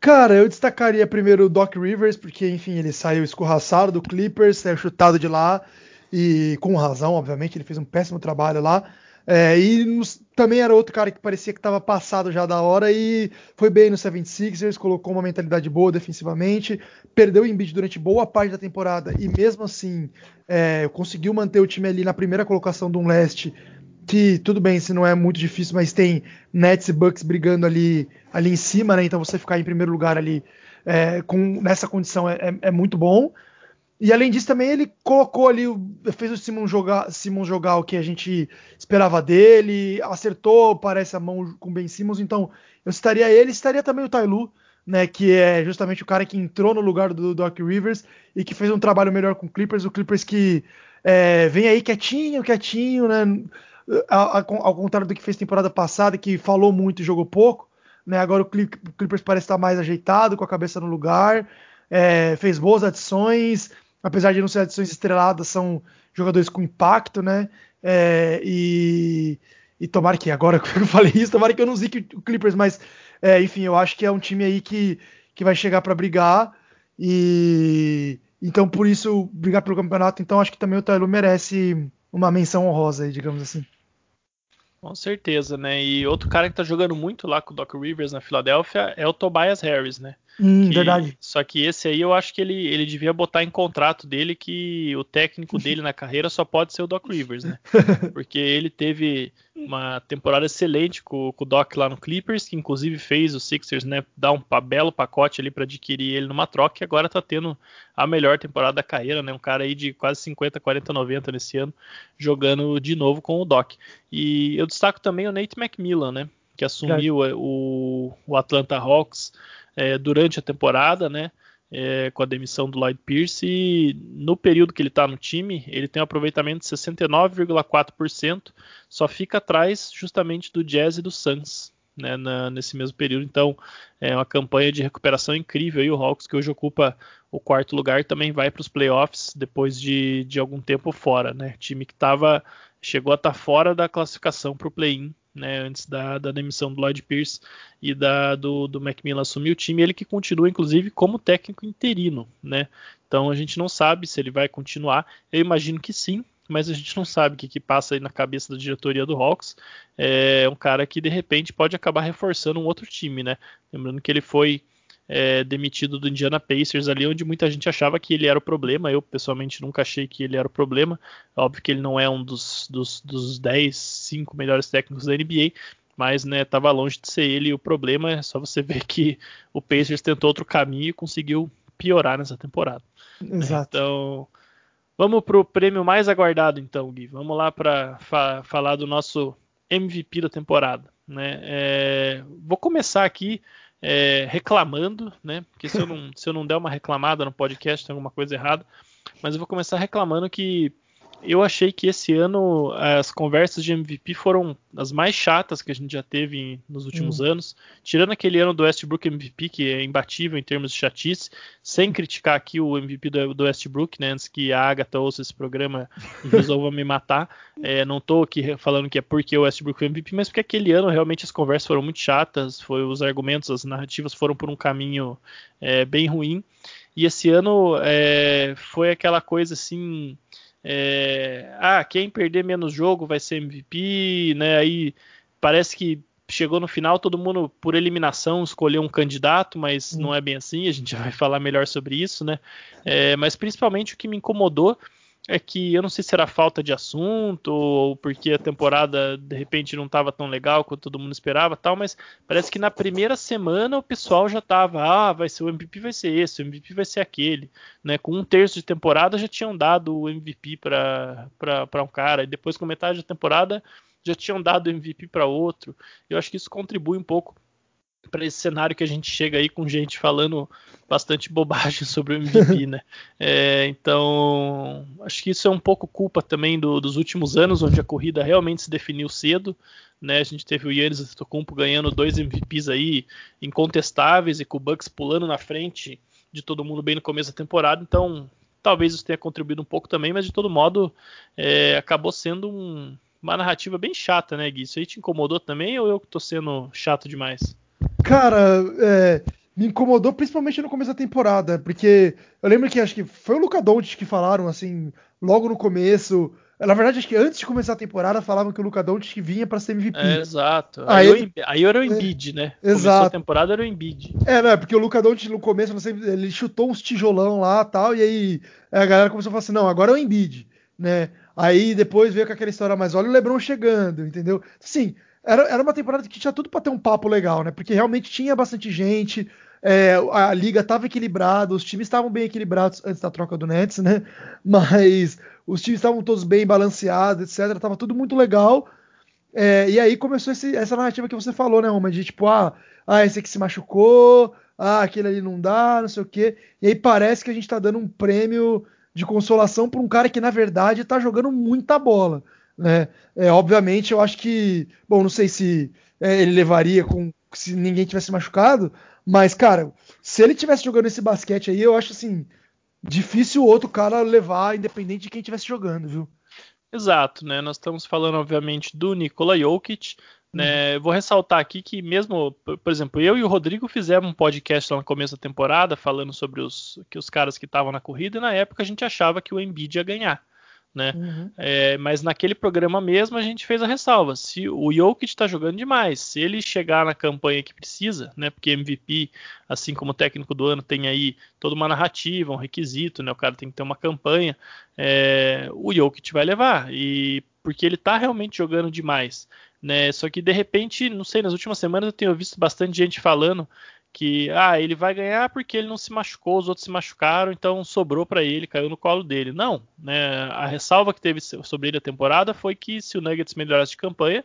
Cara, eu destacaria primeiro o Doc Rivers, porque, enfim, ele saiu escorraçado do Clippers, saiu chutado de lá, e com razão, obviamente, ele fez um péssimo trabalho lá. É, e nos, também era outro cara que parecia que estava passado já da hora e foi bem no 76ers, colocou uma mentalidade boa defensivamente, perdeu o Embiid durante boa parte da temporada e mesmo assim é, conseguiu manter o time ali na primeira colocação do leste, que tudo bem, se não é muito difícil, mas tem Nets e Bucks brigando ali, ali em cima, né? Então você ficar em primeiro lugar ali é, com, nessa condição é, é, é muito bom. E além disso, também ele colocou ali, fez o Simon jogar, Simon jogar o que a gente esperava dele, acertou, parece, a mão com o Ben Simmons. Então, eu estaria ele, estaria também o Tailu, né, que é justamente o cara que entrou no lugar do Doc Rivers e que fez um trabalho melhor com o Clippers. O Clippers que é, vem aí quietinho, quietinho, né, ao, contrário do que fez temporada passada, que falou muito e jogou pouco. Né, agora o Clippers parece estar mais ajeitado, com a cabeça no lugar, é, fez boas adições apesar de não ser adições estreladas, são jogadores com impacto, né? É, e, e tomara que agora que eu falei isso, tomara que eu não zique o Clippers, mas é, enfim, eu acho que é um time aí que, que vai chegar para brigar e então por isso brigar pelo campeonato. Então acho que também o Tyloo merece uma menção honrosa aí, digamos assim. Com certeza, né? E outro cara que tá jogando muito lá com o Doc Rivers na Filadélfia é o Tobias Harris, né? Hum, que, verdade. Só que esse aí eu acho que ele, ele devia botar em contrato dele que o técnico dele na carreira só pode ser o Doc Rivers, né? Porque ele teve uma temporada excelente com, com, o Doc lá no Clippers, que inclusive fez o Sixers, né, dar um belo pacote ali para adquirir ele numa troca e agora tá tendo a melhor temporada da carreira, né? Um cara aí de quase 50, 40, 90 nesse ano, jogando de novo com o Doc. E eu destaco também o Nate McMillan, né? Que assumiu o, o Atlanta Hawks é, durante a temporada, né? É, com a demissão do Lloyd Pierce e no período que ele está no time, ele tem um aproveitamento de 69,4%, só fica atrás justamente do Jazz e do Suns né, na, nesse mesmo período. Então, é uma campanha de recuperação incrível. E o Hawks, que hoje ocupa o quarto lugar, também vai para os playoffs depois de, de algum tempo fora. Né? Time que tava, chegou a estar tá fora da classificação para o play-in né, antes da, da, demissão do Lloyd Pierce e da, do, do Macmillan assumir o time, ele que continua, inclusive, como técnico interino, né? Então a gente não sabe se ele vai continuar. Eu imagino que sim, mas a gente não sabe o que, que passa aí na cabeça da diretoria do Hawks. É um cara que de repente pode acabar reforçando um outro time, né? Lembrando que ele foi é, demitido do Indiana Pacers ali, onde muita gente achava que ele era o problema. Eu, pessoalmente, nunca achei que ele era o problema. Óbvio que ele não é um dos, dos, dos 10, 5 melhores técnicos da NBA, mas né, tava longe de ser ele. o problema é só você ver que o Pacers tentou outro caminho e conseguiu piorar nessa temporada. Exato. Então, vamos pro prêmio mais aguardado, então, Gui. Vamos lá para fa falar do nosso MVP da temporada. Né? É, vou começar aqui é, reclamando, né? Porque se eu, não, se eu não der uma reclamada no podcast, tem alguma coisa errada. Mas eu vou começar reclamando que eu achei que esse ano as conversas de MVP foram as mais chatas que a gente já teve nos últimos hum. anos. Tirando aquele ano do Westbrook MVP, que é imbatível em termos de chatice, sem criticar aqui o MVP do, do Westbrook, né, antes que a Agatha ouça esse programa e resolva me matar. É, não estou aqui falando que é porque o Westbrook foi MVP, mas porque aquele ano realmente as conversas foram muito chatas, foi os argumentos, as narrativas foram por um caminho é, bem ruim. E esse ano é, foi aquela coisa assim é, ah, quem perder menos jogo vai ser MVP, né? Aí parece que chegou no final, todo mundo por eliminação escolheu um candidato, mas não é bem assim. A gente vai falar melhor sobre isso, né? É, mas principalmente o que me incomodou é que eu não sei se era falta de assunto ou porque a temporada de repente não estava tão legal quanto todo mundo esperava tal, mas parece que na primeira semana o pessoal já estava, ah, vai ser o MVP vai ser esse, o MVP vai ser aquele, né? Com um terço de temporada já tinham dado o MVP para um cara e depois com metade da temporada já tinham dado o MVP para outro. Eu acho que isso contribui um pouco para esse cenário que a gente chega aí com gente falando bastante bobagem sobre o MVP, né? É, então, acho que isso é um pouco culpa também do, dos últimos anos, onde a corrida realmente se definiu cedo, né? A gente teve o Yannis Antetokounmpo ganhando dois MVPs aí incontestáveis e com o Bucks pulando na frente de todo mundo bem no começo da temporada, então talvez isso tenha contribuído um pouco também, mas de todo modo é, acabou sendo um, uma narrativa bem chata, né, Gui? Isso aí te incomodou também ou eu que tô sendo chato demais? Cara, é, me incomodou principalmente no começo da temporada, porque eu lembro que acho que foi o Luca Doncic que falaram assim, logo no começo. Na verdade, acho que antes de começar a temporada falavam que o Luca Doncic vinha para ser MVP. É, exato. Aí, aí, eu, aí era o é, Embiid, é, né? Exato. Começou a temporada era o Embiid. É, né? Porque o Luca Doncic no começo, não sei, ele chutou uns tijolão lá, tal, e aí a galera começou a falar assim: "Não, agora é o Embiid", né? Aí depois veio com aquela história, mas olha o LeBron chegando, entendeu? Sim, era, era uma temporada que tinha tudo para ter um papo legal, né? Porque realmente tinha bastante gente, é, a liga estava equilibrada, os times estavam bem equilibrados antes da troca do Nets, né? Mas os times estavam todos bem balanceados, etc. Tava tudo muito legal. É, e aí começou esse, essa narrativa que você falou, né, Roma? De tipo, ah, ah, esse aqui se machucou, ah, aquele ali não dá, não sei o quê. E aí parece que a gente tá dando um prêmio de consolação para um cara que, na verdade, tá jogando muita bola. Né? É, obviamente, eu acho que, bom, não sei se é, ele levaria com se ninguém tivesse machucado, mas cara, se ele tivesse jogando esse basquete aí, eu acho assim, difícil o outro cara levar, independente de quem estivesse jogando, viu? Exato, né? Nós estamos falando, obviamente, do Nikola Jokic. Né? Uhum. Vou ressaltar aqui que mesmo, por exemplo, eu e o Rodrigo fizemos um podcast lá no começo da temporada falando sobre os, que os caras que estavam na corrida e na época a gente achava que o Embiid ia ganhar né? Uhum. É, mas naquele programa mesmo a gente fez a ressalva. Se o Jokic está jogando demais, se ele chegar na campanha que precisa, né? Porque MVP, assim como o técnico do ano, tem aí toda uma narrativa, um requisito, né? O cara tem que ter uma campanha. É, o Jokic vai levar e porque ele está realmente jogando demais, né? Só que de repente, não sei, nas últimas semanas eu tenho visto bastante gente falando que ah, ele vai ganhar porque ele não se machucou, os outros se machucaram, então sobrou para ele, caiu no colo dele. Não, né? A ressalva que teve sobre ele a temporada foi que se o Nuggets melhorasse de campanha,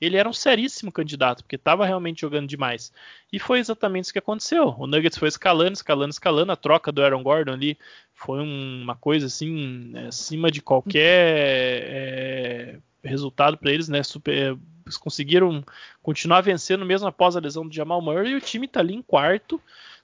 ele era um seríssimo candidato, porque estava realmente jogando demais. E foi exatamente isso que aconteceu. O Nuggets foi escalando, escalando, escalando. A troca do Aaron Gordon ali foi uma coisa assim, acima de qualquer é, resultado para eles, né? Super, conseguiram continuar vencendo mesmo após a lesão do Jamal Murray e o time está ali em quarto.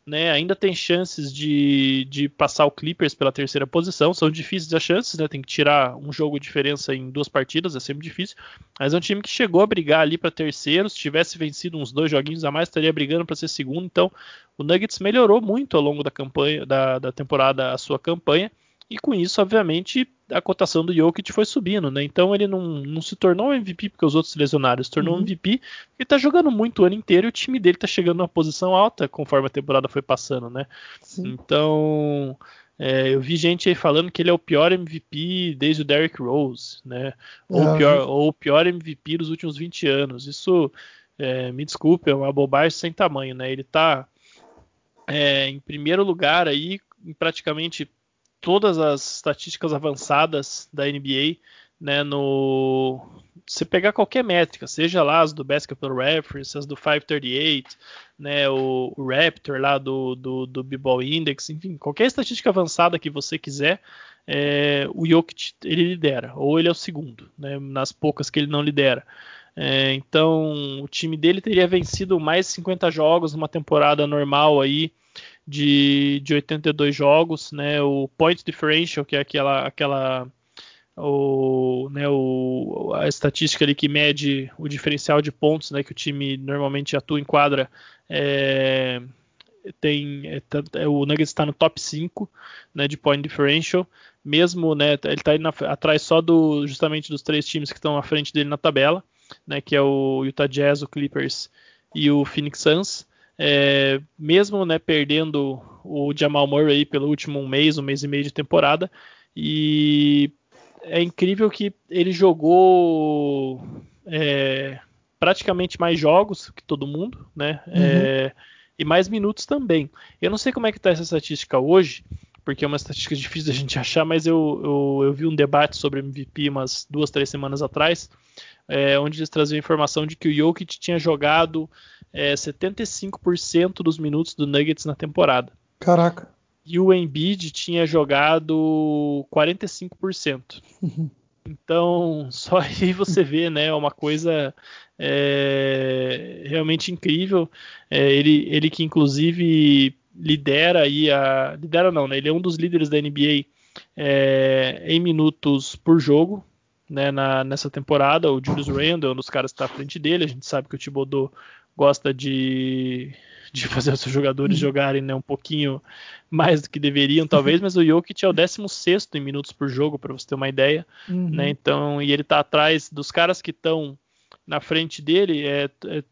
Né, ainda tem chances de, de passar o Clippers pela terceira posição. São difíceis as chances, né? Tem que tirar um jogo de diferença em duas partidas, é sempre difícil. Mas é um time que chegou a brigar ali para terceiro. Se tivesse vencido uns dois joguinhos a mais, estaria brigando para ser segundo. Então, o Nuggets melhorou muito ao longo da campanha, da, da temporada, a sua campanha. E com isso, obviamente, a cotação do Jokic foi subindo, né? Então ele não, não se tornou MVP porque os outros lesionaram, se tornou uhum. MVP porque ele tá jogando muito o ano inteiro e o time dele tá chegando numa posição alta conforme a temporada foi passando, né? Sim. Então. É, eu vi gente aí falando que ele é o pior MVP desde o Derrick Rose, né? Ou, o pior, ou o pior MVP dos últimos 20 anos. Isso, é, me desculpe, é uma bobagem sem tamanho, né? Ele tá é, em primeiro lugar aí, em praticamente todas as estatísticas avançadas da NBA, né, no você pegar qualquer métrica, seja lá as do Basketball Reference, as do 538, né, o, o Raptor lá do, do, do B-Ball Index, enfim, qualquer estatística avançada que você quiser, é, o Jokic ele lidera, ou ele é o segundo, né, nas poucas que ele não lidera. É, então, o time dele teria vencido mais 50 jogos numa temporada normal aí, de, de 82 jogos, né? O point differential, que é aquela aquela o, né, o, a estatística ali que mede o diferencial de pontos, né, que o time normalmente atua em quadra, é, tem é, é o Nuggets está no top 5 né, de point differential, mesmo né, ele está atrás só do justamente dos três times que estão à frente dele na tabela, né, que é o Utah Jazz, o Clippers e o Phoenix Suns. É, mesmo né, perdendo o Jamal Murray pelo último mês, um mês e meio de temporada, e é incrível que ele jogou é, praticamente mais jogos que todo mundo, né? Uhum. É, e mais minutos também. Eu não sei como é que está essa estatística hoje, porque é uma estatística difícil da gente achar, mas eu, eu, eu vi um debate sobre MVP umas duas, três semanas atrás, é, onde eles traziam a informação de que o Jokic tinha jogado é, 75% dos minutos do Nuggets na temporada. Caraca. E o Embiid tinha jogado 45%. Uhum. Então, só aí você vê, né, uma coisa é, realmente incrível. É, ele, ele que inclusive lidera aí a, lidera não, né? Ele é um dos líderes da NBA é, em minutos por jogo, né, na, nessa temporada. O Julius Randle é um dos caras que está à frente dele. A gente sabe que o Thibodeau gosta de, de fazer os seus jogadores uhum. jogarem né, um pouquinho mais do que deveriam, talvez, mas o Jokic é o 16 em minutos por jogo, para você ter uma ideia. Uhum. Né, então, e ele está atrás dos caras que estão na frente dele, é, é,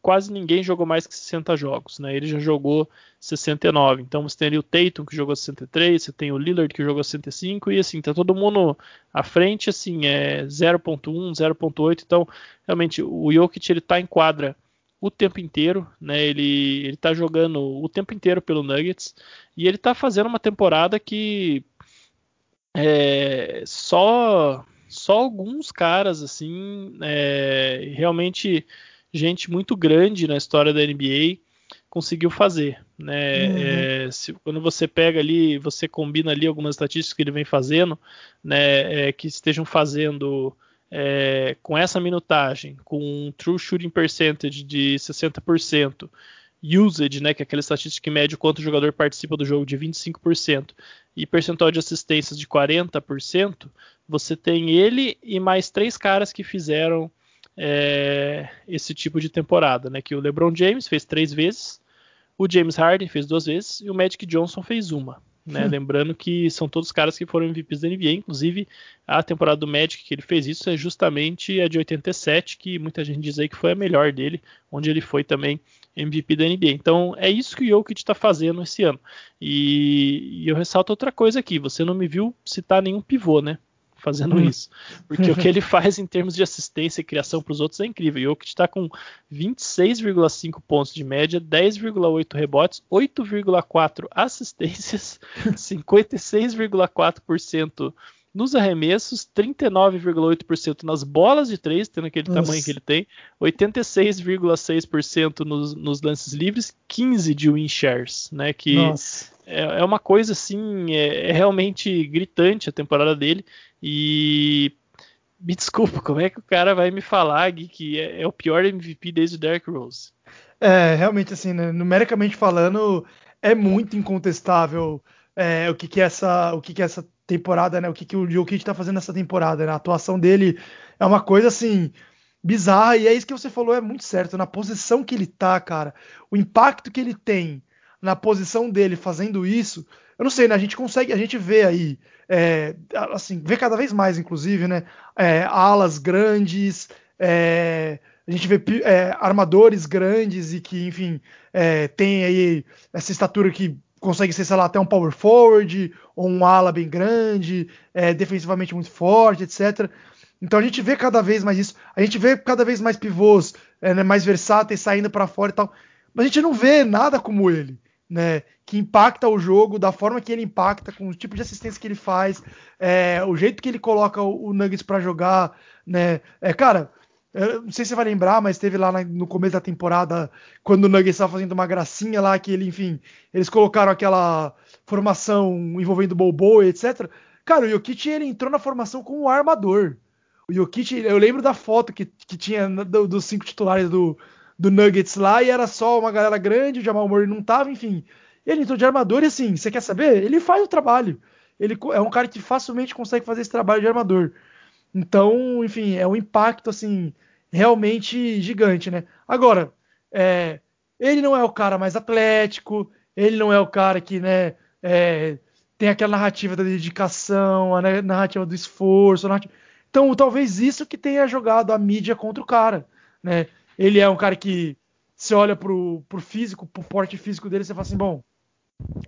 quase ninguém jogou mais que 60 jogos, né? Ele já jogou 69. Então você tem ali o Tatum que jogou 63, você tem o Lillard que jogou 65 e assim, tá todo mundo à frente assim, é 0.1, 0.8. Então, realmente o Jokic ele tá em quadra o tempo inteiro, né? Ele ele tá jogando o tempo inteiro pelo Nuggets e ele tá fazendo uma temporada que é, só só alguns caras, assim, é, realmente gente muito grande na história da NBA conseguiu fazer, né? Uhum. É, se, quando você pega ali, você combina ali algumas estatísticas que ele vem fazendo, né? É, que estejam fazendo é, com essa minutagem, com um true shooting percentage de 60%, usage, né, que é aquela estatística que mede o quanto o jogador participa do jogo de 25%, e percentual de assistências de 40%, você tem ele e mais três caras que fizeram é, esse tipo de temporada, né? Que o LeBron James fez três vezes, o James Harden fez duas vezes e o Magic Johnson fez uma. Né? Hum. Lembrando que são todos caras que foram MVPs da NBA, inclusive a temporada do Magic que ele fez isso é justamente a de 87, que muita gente diz aí que foi a melhor dele, onde ele foi também MVP da NBA. Então é isso que o Jokic está fazendo esse ano. E, e, eu ressalto outra coisa aqui: você não me viu citar nenhum pivô, né? Fazendo hum. isso. Porque o que ele faz em termos de assistência e criação para os outros é incrível. O Jokic está com 26,5 pontos de média, 10,8 rebotes, 8,4 assistências, 56,4% nos arremessos, 39,8% nas bolas de três, tendo aquele Nossa. tamanho que ele tem, 86,6% nos, nos, lances livres, 15 de win shares, né? Que é, é, uma coisa assim, é, é, realmente gritante a temporada dele. E me desculpa, como é que o cara vai me falar Gui, que é, é, o pior MVP desde o Derrick Rose? É, realmente assim, né, numericamente falando, é muito incontestável é, o que, que essa, o que, que essa temporada, né? O que, que o Jokic tá fazendo nessa temporada, né? A atuação dele é uma coisa assim bizarra e é isso que você falou, é muito certo. Na posição que ele tá, cara, o impacto que ele tem na posição dele fazendo isso, eu não sei, né? A gente consegue, a gente vê aí, é, assim, vê cada vez mais, inclusive, né? É, alas grandes, é, a gente vê é, armadores grandes e que, enfim, é, tem aí essa estatura que consegue ser, sei lá, até um power forward ou um ala bem grande, é, defensivamente muito forte, etc. Então a gente vê cada vez mais isso. A gente vê cada vez mais pivôs é, né, mais versáteis saindo para fora e tal. Mas a gente não vê nada como ele, né? Que impacta o jogo da forma que ele impacta, com o tipo de assistência que ele faz, é, o jeito que ele coloca o, o Nuggets para jogar, né? É, cara, eu não sei se você vai lembrar, mas teve lá no começo da temporada, quando o Nuggets estava fazendo uma gracinha lá, que ele, enfim, eles colocaram aquela formação envolvendo o Bobo, etc. Cara, o Jokic ele entrou na formação como um armador. O Jokic, eu lembro da foto que, que tinha do, dos cinco titulares do, do Nuggets lá, e era só uma galera grande, o Jamal Murray não tava, enfim. Ele entrou de armador e assim, você quer saber? Ele faz o trabalho. Ele é um cara que facilmente consegue fazer esse trabalho de armador. Então, enfim, é um impacto assim realmente gigante, né? Agora, é, ele não é o cara mais atlético, ele não é o cara que, né, é, tem aquela narrativa da dedicação, a narrativa do esforço. Narrativa... Então, talvez isso que tenha jogado a mídia contra o cara, né? Ele é um cara que se olha pro, pro físico, pro porte físico dele, você fala assim, bom,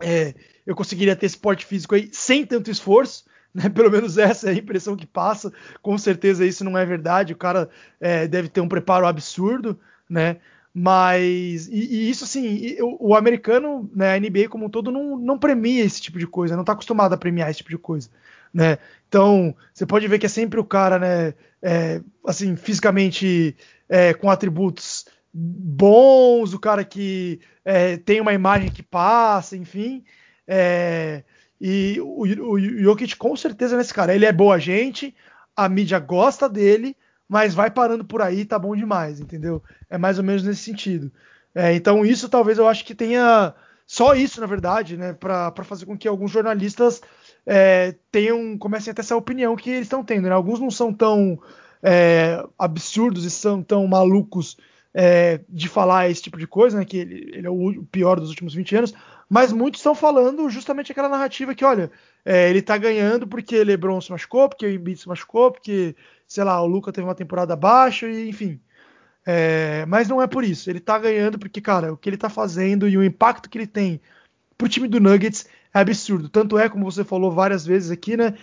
é, eu conseguiria ter esse porte físico aí sem tanto esforço, né? Pelo menos essa é a impressão que passa. Com certeza isso não é verdade. O cara é, deve ter um preparo absurdo, né? Mas e, e isso assim, o, o, americano, né, a NBA como um todo não, não premia esse tipo de coisa, não está acostumado a premiar esse tipo de coisa, né? Então você pode ver que é sempre o cara, né, é, assim, fisicamente é, com atributos bons, o cara que é, tem uma imagem que passa, enfim. É, e o, o, o Jokic com certeza nesse cara. Ele é boa gente, a mídia gosta dele, mas vai parando por aí, tá bom demais, entendeu? É mais ou menos nesse sentido. É, então isso talvez eu acho que tenha só isso, na verdade, né, para fazer com que alguns jornalistas é, tenham comecem a ter essa opinião que eles estão tendo. Né? Alguns não são tão é, absurdos e são tão malucos é, de falar esse tipo de coisa, né, que ele, ele, é o pior dos últimos 20 anos, mas muitos estão falando justamente aquela narrativa que, olha, é, ele tá ganhando porque LeBron se machucou, porque o Embiid se machucou, porque, sei lá, o Luca teve uma temporada baixa, e enfim. É, mas não é por isso. Ele tá ganhando porque, cara, o que ele tá fazendo e o impacto que ele tem pro time do Nuggets é absurdo. Tanto é, como você falou várias vezes aqui, né,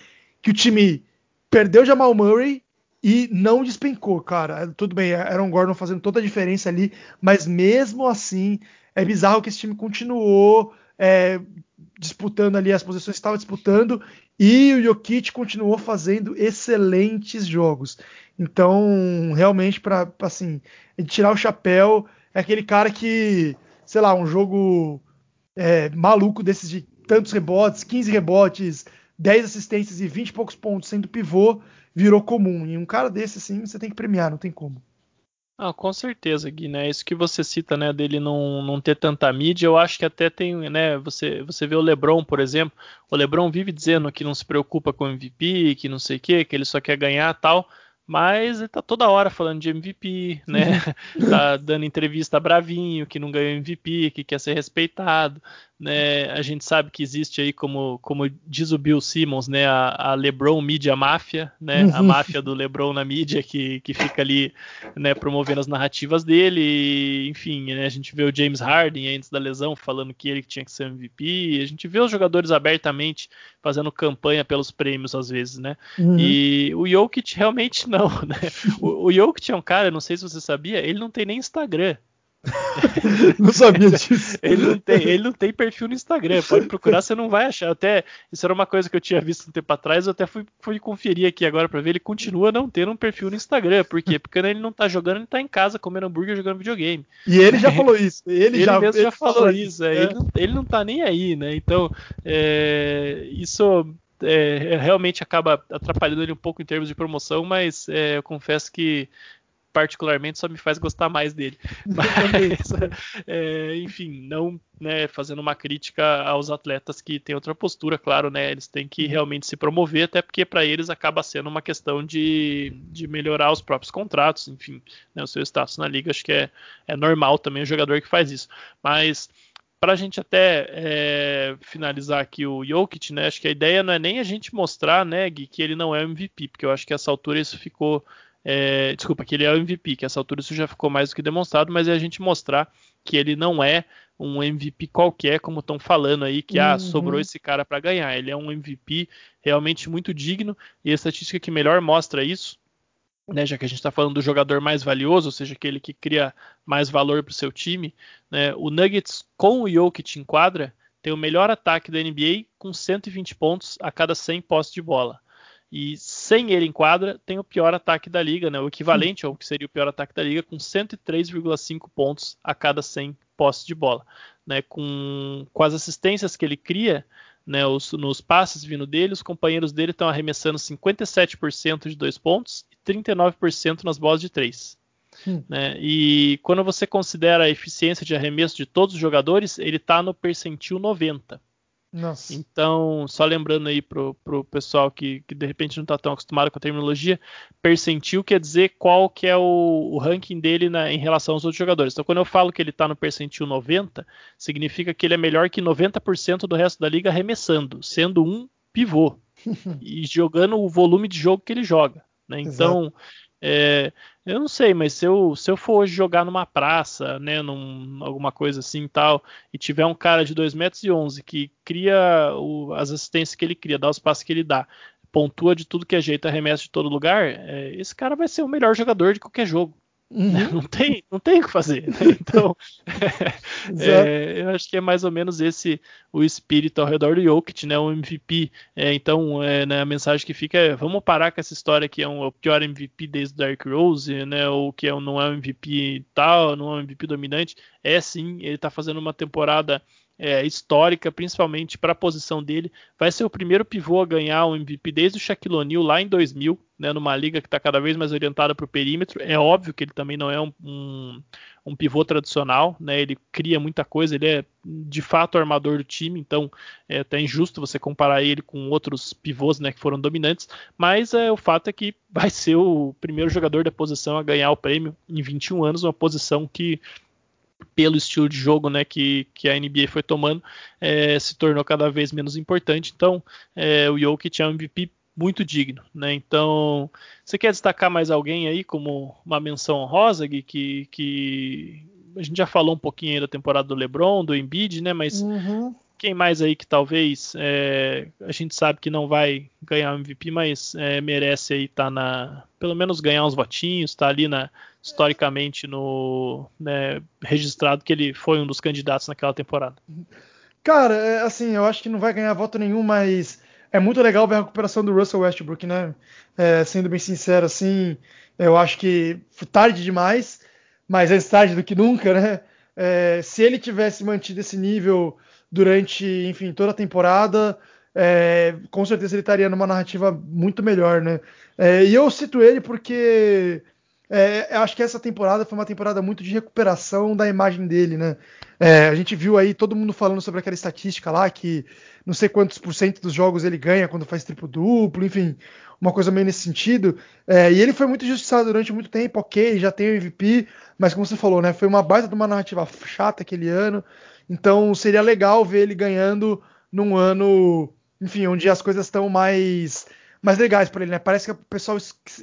que o time perdeu Jamal Murray e não despencou, cara. Tudo bem, Aaron Gordon fazendo toda a diferença ali, mas mesmo assim é bizarro que esse time continuou é, disputando ali as posições que estava disputando e o Jokic continuou fazendo excelentes jogos. Então, realmente, para assim, tirar o chapéu, é aquele cara que, sei lá, um jogo é, maluco desses de tantos rebotes, 15 rebotes, 10 assistências e 20 e poucos pontos sendo pivô, virou comum. E um cara desse, assim, você tem que premiar, não tem como. Ah, com certeza, Gui, né? Isso que você cita, né, dele não, não ter tanta mídia, eu acho que até tem, né, você, você vê o LeBron, por exemplo, o LeBron vive dizendo que não se preocupa com MVP, que não sei o quê, que ele só quer ganhar tal, mas ele tá toda hora falando de MVP, né? tá dando entrevista bravinho, que não ganhou MVP, que quer ser respeitado, né? A gente sabe que existe aí, como, como diz o Bill Simmons, né? A, a LeBron Media Máfia, né? A uhum. máfia do LeBron na mídia que, que fica ali, né? Promovendo as narrativas dele. E, enfim, né? A gente vê o James Harden antes da lesão falando que ele tinha que ser MVP. A gente vê os jogadores abertamente fazendo campanha pelos prêmios às vezes, né? Uhum. E o Jokic realmente não, né? O, o Jokic é um cara, não sei se você sabia, ele não tem nem Instagram. não sabia disso. ele, não tem, ele não tem perfil no Instagram. Pode procurar, você não vai achar. Até isso era uma coisa que eu tinha visto um tempo atrás. Eu até fui, fui conferir aqui agora para ver. Ele continua não tendo um perfil no Instagram. Por quê? Porque ele não tá jogando, ele tá em casa comendo hambúrguer jogando videogame. E ele já falou isso. Ele, ele já, mesmo ele já falou isso. É. Ele, não, ele, não, tá nem aí, né? Então, é, isso é, realmente acaba atrapalhando ele um pouco em termos de promoção, mas é, eu confesso que particularmente só me faz gostar mais dele. Mas, é, enfim, não né, fazendo uma crítica aos atletas que têm outra postura, claro, né? Eles têm que uhum. realmente se promover, até porque para eles acaba sendo uma questão de, de melhorar os próprios contratos, enfim, né, o seu status na liga. Acho que é, é normal também o jogador que faz isso. Mas para a gente até é, finalizar aqui o Jokic, né? Acho que a ideia não é nem a gente mostrar, né, Gui, que ele não é MVP, porque eu acho que essa altura isso ficou é, desculpa, que ele é o MVP, que essa altura isso já ficou mais do que demonstrado, mas é a gente mostrar que ele não é um MVP qualquer, como estão falando aí, que ah, uhum. ah, sobrou esse cara para ganhar. Ele é um MVP realmente muito digno, e a estatística que melhor mostra isso, né, já que a gente está falando do jogador mais valioso, ou seja, aquele que cria mais valor para o seu time, né, o Nuggets com o Jokic em quadra tem o melhor ataque da NBA com 120 pontos a cada 100 postes de bola. E sem ele em quadra, tem o pior ataque da liga, né? O equivalente ao que seria o pior ataque da liga, com 103,5 pontos a cada 100 posses de bola. Né? Com, com as assistências que ele cria, né, os, nos passes vindo dele, os companheiros dele estão arremessando 57% de dois pontos e 39% nas bolas de três. Hum. Né? E quando você considera a eficiência de arremesso de todos os jogadores, ele está no percentil 90. Nossa. Então, só lembrando aí pro, pro pessoal que, que de repente não está tão acostumado com a terminologia, percentil quer dizer qual que é o, o ranking dele na, em relação aos outros jogadores. Então, quando eu falo que ele está no percentil 90, significa que ele é melhor que 90% do resto da liga arremessando, sendo um pivô e jogando o volume de jogo que ele joga. Né? Então, Exato. É, eu não sei, mas se eu, se eu for hoje jogar numa praça, né, num, alguma coisa assim tal, e tiver um cara de 2,11 metros e 11 que cria o, as assistências que ele cria, dá os passos que ele dá, pontua de tudo que é jeito, arremessa de todo lugar, é, esse cara vai ser o melhor jogador de qualquer jogo. Uhum. Não tem, não tem o que fazer. Né? Então, é, eu acho que é mais ou menos esse o espírito ao redor do Jokic, né? O MVP. É, então, é, né, a mensagem que fica é: vamos parar com essa história que é um, o pior MVP desde o Dark Rose, né? Ou que é, não é um MVP tal, não é um MVP dominante. É sim, ele está fazendo uma temporada é, histórica, principalmente para a posição dele. Vai ser o primeiro pivô a ganhar um MVP desde o Shaquille O'Neal lá em 2000, né, numa liga que está cada vez mais orientada para o perímetro. É óbvio que ele também não é um, um, um, pivô tradicional, né, ele cria muita coisa, ele é de fato armador do time, então é até injusto você comparar ele com outros pivôs né, que foram dominantes, mas é, o fato é que vai ser o primeiro jogador da posição a ganhar o prêmio em 21 anos, uma posição que pelo estilo de jogo né, que, que a NBA foi tomando, é, se tornou cada vez menos importante. Então, é, o Jokic é um MVP muito digno. Né? Então, você quer destacar mais alguém aí como uma menção honrosa, Gui, que, que a gente já falou um pouquinho aí da temporada do LeBron, do Embiid, né? Mas uhum. quem mais aí que talvez é, a gente sabe que não vai ganhar o MVP, mas é, merece aí estar tá na, pelo menos ganhar uns votinhos, tá ali na historicamente no né, registrado que ele foi um dos candidatos naquela temporada. Cara, é, assim, eu acho que não vai ganhar voto nenhum, mas é muito legal ver a recuperação do Russell Westbrook, né? É, sendo bem sincero, assim, eu acho que tarde demais, mas é tarde do que nunca, né? É, se ele tivesse mantido esse nível durante, enfim, toda a temporada, é, com certeza ele estaria numa narrativa muito melhor, né? É, e eu cito ele porque é, acho que essa temporada foi uma temporada muito de recuperação da imagem dele, né? É, a gente viu aí todo mundo falando sobre aquela estatística lá que não sei quantos por cento dos jogos ele ganha quando faz triplo duplo, enfim, uma coisa meio nesse sentido. É, e ele foi muito injustiçado durante muito tempo, ok, já tem o MVP, mas como você falou, né? Foi uma baita de uma narrativa chata aquele ano. Então seria legal ver ele ganhando num ano, enfim, onde as coisas estão mais mais legais para ele, né? Parece que o pessoal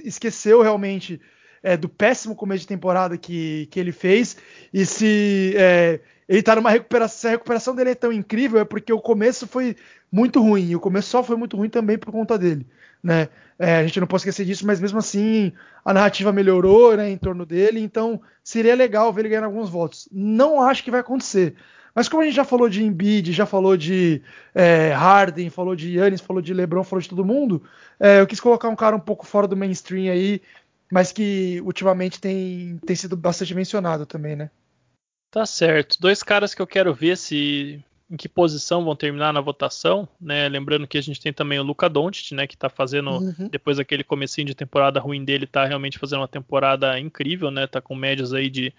esqueceu realmente é, do péssimo começo de temporada que, que ele fez. E se é, ele tá numa recuperação, se a recuperação dele é tão incrível, é porque o começo foi muito ruim. E o começo só foi muito ruim também por conta dele. Né? É, a gente não pode esquecer disso, mas mesmo assim a narrativa melhorou né, em torno dele, então seria legal ver ele ganhar alguns votos. Não acho que vai acontecer. Mas como a gente já falou de Embiid, já falou de é, Harden, falou de Yannis, falou de LeBron, falou de todo mundo, é, eu quis colocar um cara um pouco fora do mainstream aí, mas que ultimamente tem, tem sido bastante mencionado também, né? Tá certo. Dois caras que eu quero ver se em que posição vão terminar na votação, né? Lembrando que a gente tem também o Luca Doncic, né, que tá fazendo uhum. depois daquele comecinho de temporada ruim dele, tá realmente fazendo uma temporada incrível, né? Tá com médias aí de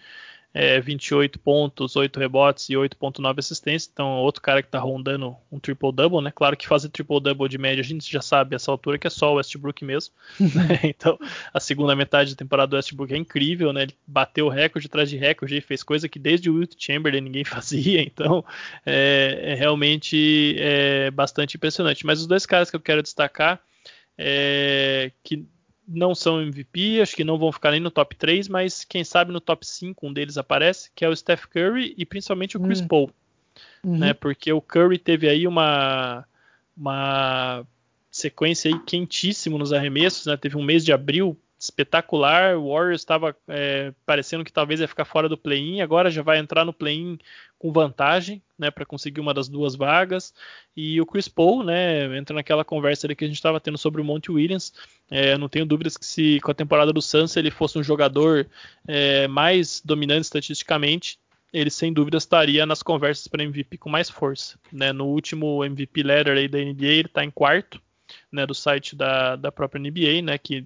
é, 28 pontos, 8 rebotes e 8.9 assistências. Então, outro cara que está rondando um triple-double, né? Claro que fazer triple-double de média a gente já sabe essa altura que é só o Westbrook mesmo. né? Então, a segunda metade da temporada do Westbrook é incrível, né? Ele bateu recorde atrás de recorde e fez coisa que desde o Wilt Chamberlain ninguém fazia. Então, é, é realmente é bastante impressionante. Mas os dois caras que eu quero destacar é, que não são MVP, acho que não vão ficar nem no top 3, mas quem sabe no top 5 um deles aparece, que é o Steph Curry e principalmente o Chris hum. Paul. Uhum. Né, porque o Curry teve aí uma, uma sequência aí quentíssimo nos arremessos, né, teve um mês de abril espetacular. O Warriors estava é, parecendo que talvez ia ficar fora do play-in, agora já vai entrar no play-in com vantagem, né, para conseguir uma das duas vagas. E o Chris Paul, né, entra naquela conversa ali que a gente estava tendo sobre o Monte Williams. É, não tenho dúvidas que se com a temporada do Suns ele fosse um jogador é, mais dominante estatisticamente, ele sem dúvida estaria nas conversas para MVP com mais força. Né? No último MVP Letter aí da NBA ele está em quarto, né, do site da, da própria NBA, né, que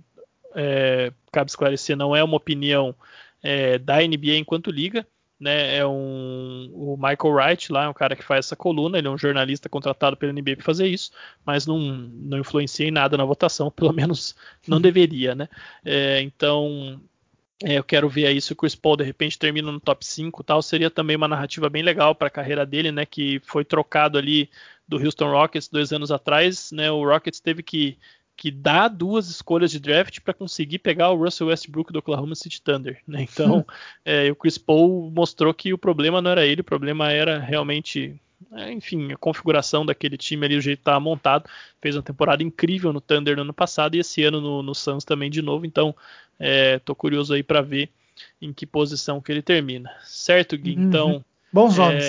é, cabe esclarecer, não é uma opinião é, da NBA enquanto liga, né? É um o Michael Wright lá, é um cara que faz essa coluna, ele é um jornalista contratado pela NBA para fazer isso, mas não, não influencia em nada na votação, pelo menos não deveria, né? É, então é, eu quero ver aí se o Chris Paul de repente termina no top 5 tal, seria também uma narrativa bem legal para a carreira dele, né? Que foi trocado ali do Houston Rockets dois anos atrás, né? O Rockets teve que que dá duas escolhas de draft para conseguir pegar o Russell Westbrook do Oklahoma City Thunder. Né? Então, é, o Chris Paul mostrou que o problema não era ele, o problema era realmente, é, enfim, a configuração daquele time ali, o jeito que estava montado. Fez uma temporada incrível no Thunder no ano passado e esse ano no, no Suns também de novo. Então, estou é, curioso aí para ver em que posição que ele termina. Certo, Gui? Uhum. Então, bons nomes.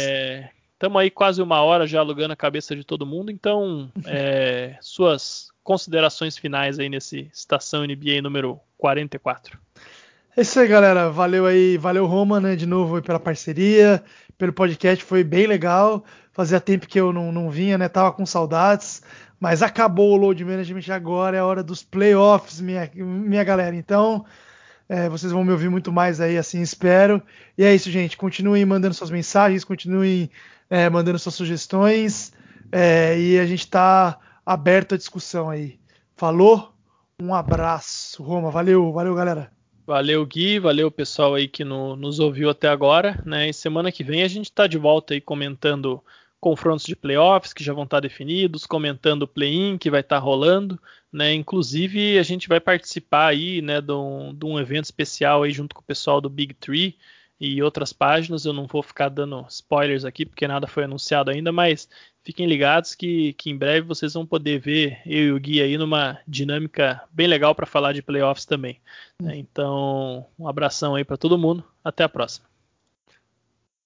Estamos aí quase uma hora já alugando a cabeça de todo mundo. Então, é, suas considerações finais aí nesse Estação NBA número 44. É isso aí, galera. Valeu aí, valeu Roma, né, de novo pela parceria, pelo podcast, foi bem legal. Fazia tempo que eu não, não vinha, né, tava com saudades, mas acabou o load management agora, é a hora dos playoffs, minha, minha galera. Então, é, vocês vão me ouvir muito mais aí, assim espero. E é isso, gente. Continuem mandando suas mensagens, continuem é, mandando suas sugestões. É, e a gente está aberto à discussão aí. Falou? Um abraço, Roma. Valeu, valeu, galera. Valeu, Gui. Valeu, pessoal aí que no, nos ouviu até agora. Né? E semana que vem a gente está de volta aí comentando confrontos de playoffs que já vão estar definidos, comentando o play-in que vai estar rolando, né? Inclusive a gente vai participar aí, né, de um, de um evento especial aí junto com o pessoal do Big Tree e outras páginas. Eu não vou ficar dando spoilers aqui porque nada foi anunciado ainda, mas fiquem ligados que, que em breve vocês vão poder ver eu e o Gui aí numa dinâmica bem legal para falar de playoffs também. Né? Então, um abração aí para todo mundo. Até a próxima.